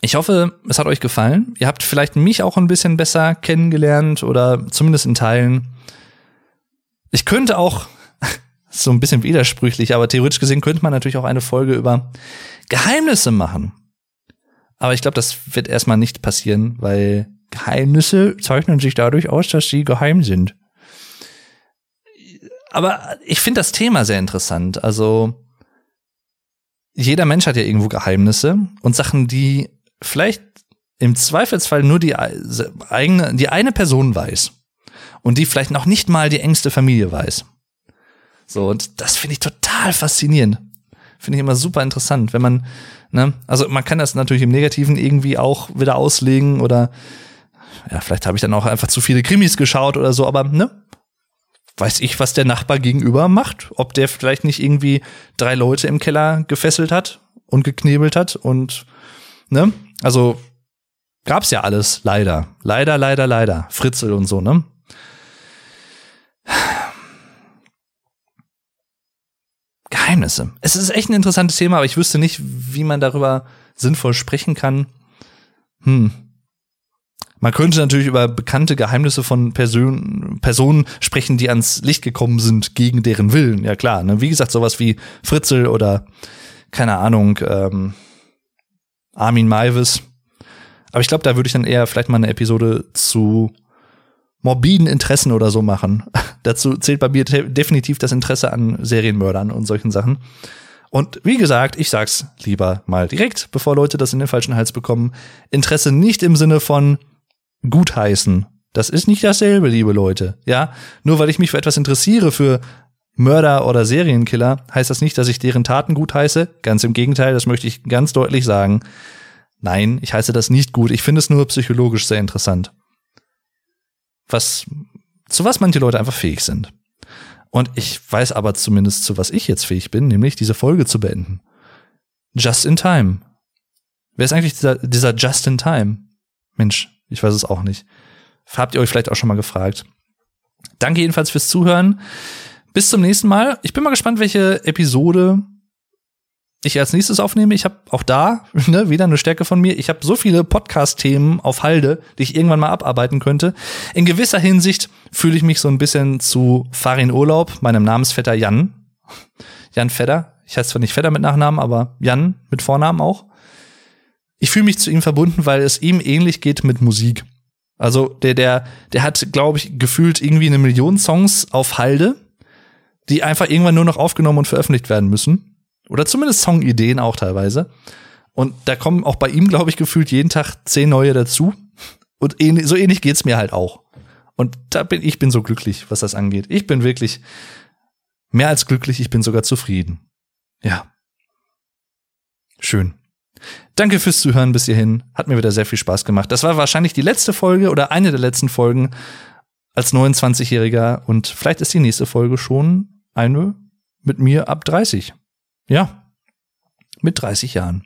Ich hoffe, es hat euch gefallen. Ihr habt vielleicht mich auch ein bisschen besser kennengelernt oder zumindest in Teilen. Ich könnte auch, so ein bisschen widersprüchlich, aber theoretisch gesehen könnte man natürlich auch eine Folge über Geheimnisse machen. Aber ich glaube, das wird erstmal nicht passieren, weil Geheimnisse zeichnen sich dadurch aus, dass sie geheim sind. Aber ich finde das Thema sehr interessant. Also jeder Mensch hat ja irgendwo Geheimnisse und Sachen, die vielleicht im Zweifelsfall nur die eigene, die eine Person weiß und die vielleicht noch nicht mal die engste Familie weiß. So, und das finde ich total faszinierend. Finde ich immer super interessant, wenn man, ne, also man kann das natürlich im Negativen irgendwie auch wieder auslegen oder ja, vielleicht habe ich dann auch einfach zu viele Krimis geschaut oder so, aber ne, weiß ich, was der Nachbar gegenüber macht, ob der vielleicht nicht irgendwie drei Leute im Keller gefesselt hat und geknebelt hat und ne, also gab's ja alles, leider, leider, leider, leider, Fritzel und so, ne, Geheimnisse. Es ist echt ein interessantes Thema, aber ich wüsste nicht, wie man darüber sinnvoll sprechen kann. Hm. Man könnte natürlich über bekannte Geheimnisse von Person, Personen sprechen, die ans Licht gekommen sind gegen deren Willen. Ja klar, ne? wie gesagt, sowas wie Fritzel oder keine Ahnung, ähm, Armin Maivis. Aber ich glaube, da würde ich dann eher vielleicht mal eine Episode zu morbiden Interessen oder so machen. Dazu zählt bei mir definitiv das Interesse an Serienmördern und solchen Sachen. Und wie gesagt, ich sag's lieber mal direkt, bevor Leute das in den falschen Hals bekommen. Interesse nicht im Sinne von gutheißen. Das ist nicht dasselbe, liebe Leute. Ja, nur weil ich mich für etwas interessiere, für Mörder oder Serienkiller, heißt das nicht, dass ich deren Taten gut heiße. Ganz im Gegenteil, das möchte ich ganz deutlich sagen. Nein, ich heiße das nicht gut. Ich finde es nur psychologisch sehr interessant. Was, zu was manche Leute einfach fähig sind. Und ich weiß aber zumindest, zu was ich jetzt fähig bin, nämlich diese Folge zu beenden. Just in time. Wer ist eigentlich dieser, dieser Just in time? Mensch, ich weiß es auch nicht. Habt ihr euch vielleicht auch schon mal gefragt. Danke jedenfalls fürs Zuhören. Bis zum nächsten Mal. Ich bin mal gespannt, welche Episode ich als nächstes aufnehme. Ich habe auch da ne, wieder eine Stärke von mir. Ich habe so viele Podcast-Themen auf Halde, die ich irgendwann mal abarbeiten könnte. In gewisser Hinsicht fühle ich mich so ein bisschen zu Farin Urlaub, meinem Namensvetter Jan. Jan Fedder. Ich heiße zwar nicht Fedder mit Nachnamen, aber Jan mit Vornamen auch. Ich fühle mich zu ihm verbunden, weil es ihm ähnlich geht mit Musik. Also der, der, der hat, glaube ich, gefühlt irgendwie eine Million Songs auf Halde, die einfach irgendwann nur noch aufgenommen und veröffentlicht werden müssen. Oder zumindest Songideen auch teilweise. Und da kommen auch bei ihm, glaube ich, gefühlt jeden Tag zehn neue dazu. Und so ähnlich geht's mir halt auch. Und da bin ich bin so glücklich, was das angeht. Ich bin wirklich mehr als glücklich, ich bin sogar zufrieden. Ja. Schön. Danke fürs Zuhören bis hierhin. Hat mir wieder sehr viel Spaß gemacht. Das war wahrscheinlich die letzte Folge oder eine der letzten Folgen als 29-Jähriger und vielleicht ist die nächste Folge schon eine mit mir ab 30. Ja, mit 30 Jahren.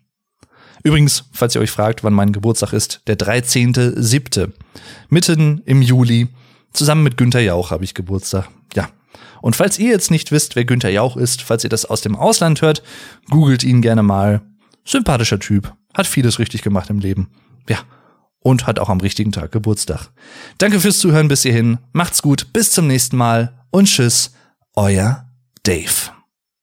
Übrigens, falls ihr euch fragt, wann mein Geburtstag ist, der 13.7. Mitten im Juli. Zusammen mit Günther Jauch habe ich Geburtstag. Ja. Und falls ihr jetzt nicht wisst, wer Günther Jauch ist, falls ihr das aus dem Ausland hört, googelt ihn gerne mal. Sympathischer Typ. Hat vieles richtig gemacht im Leben. Ja. Und hat auch am richtigen Tag Geburtstag. Danke fürs Zuhören bis hierhin. Macht's gut. Bis zum nächsten Mal. Und tschüss. Euer Dave.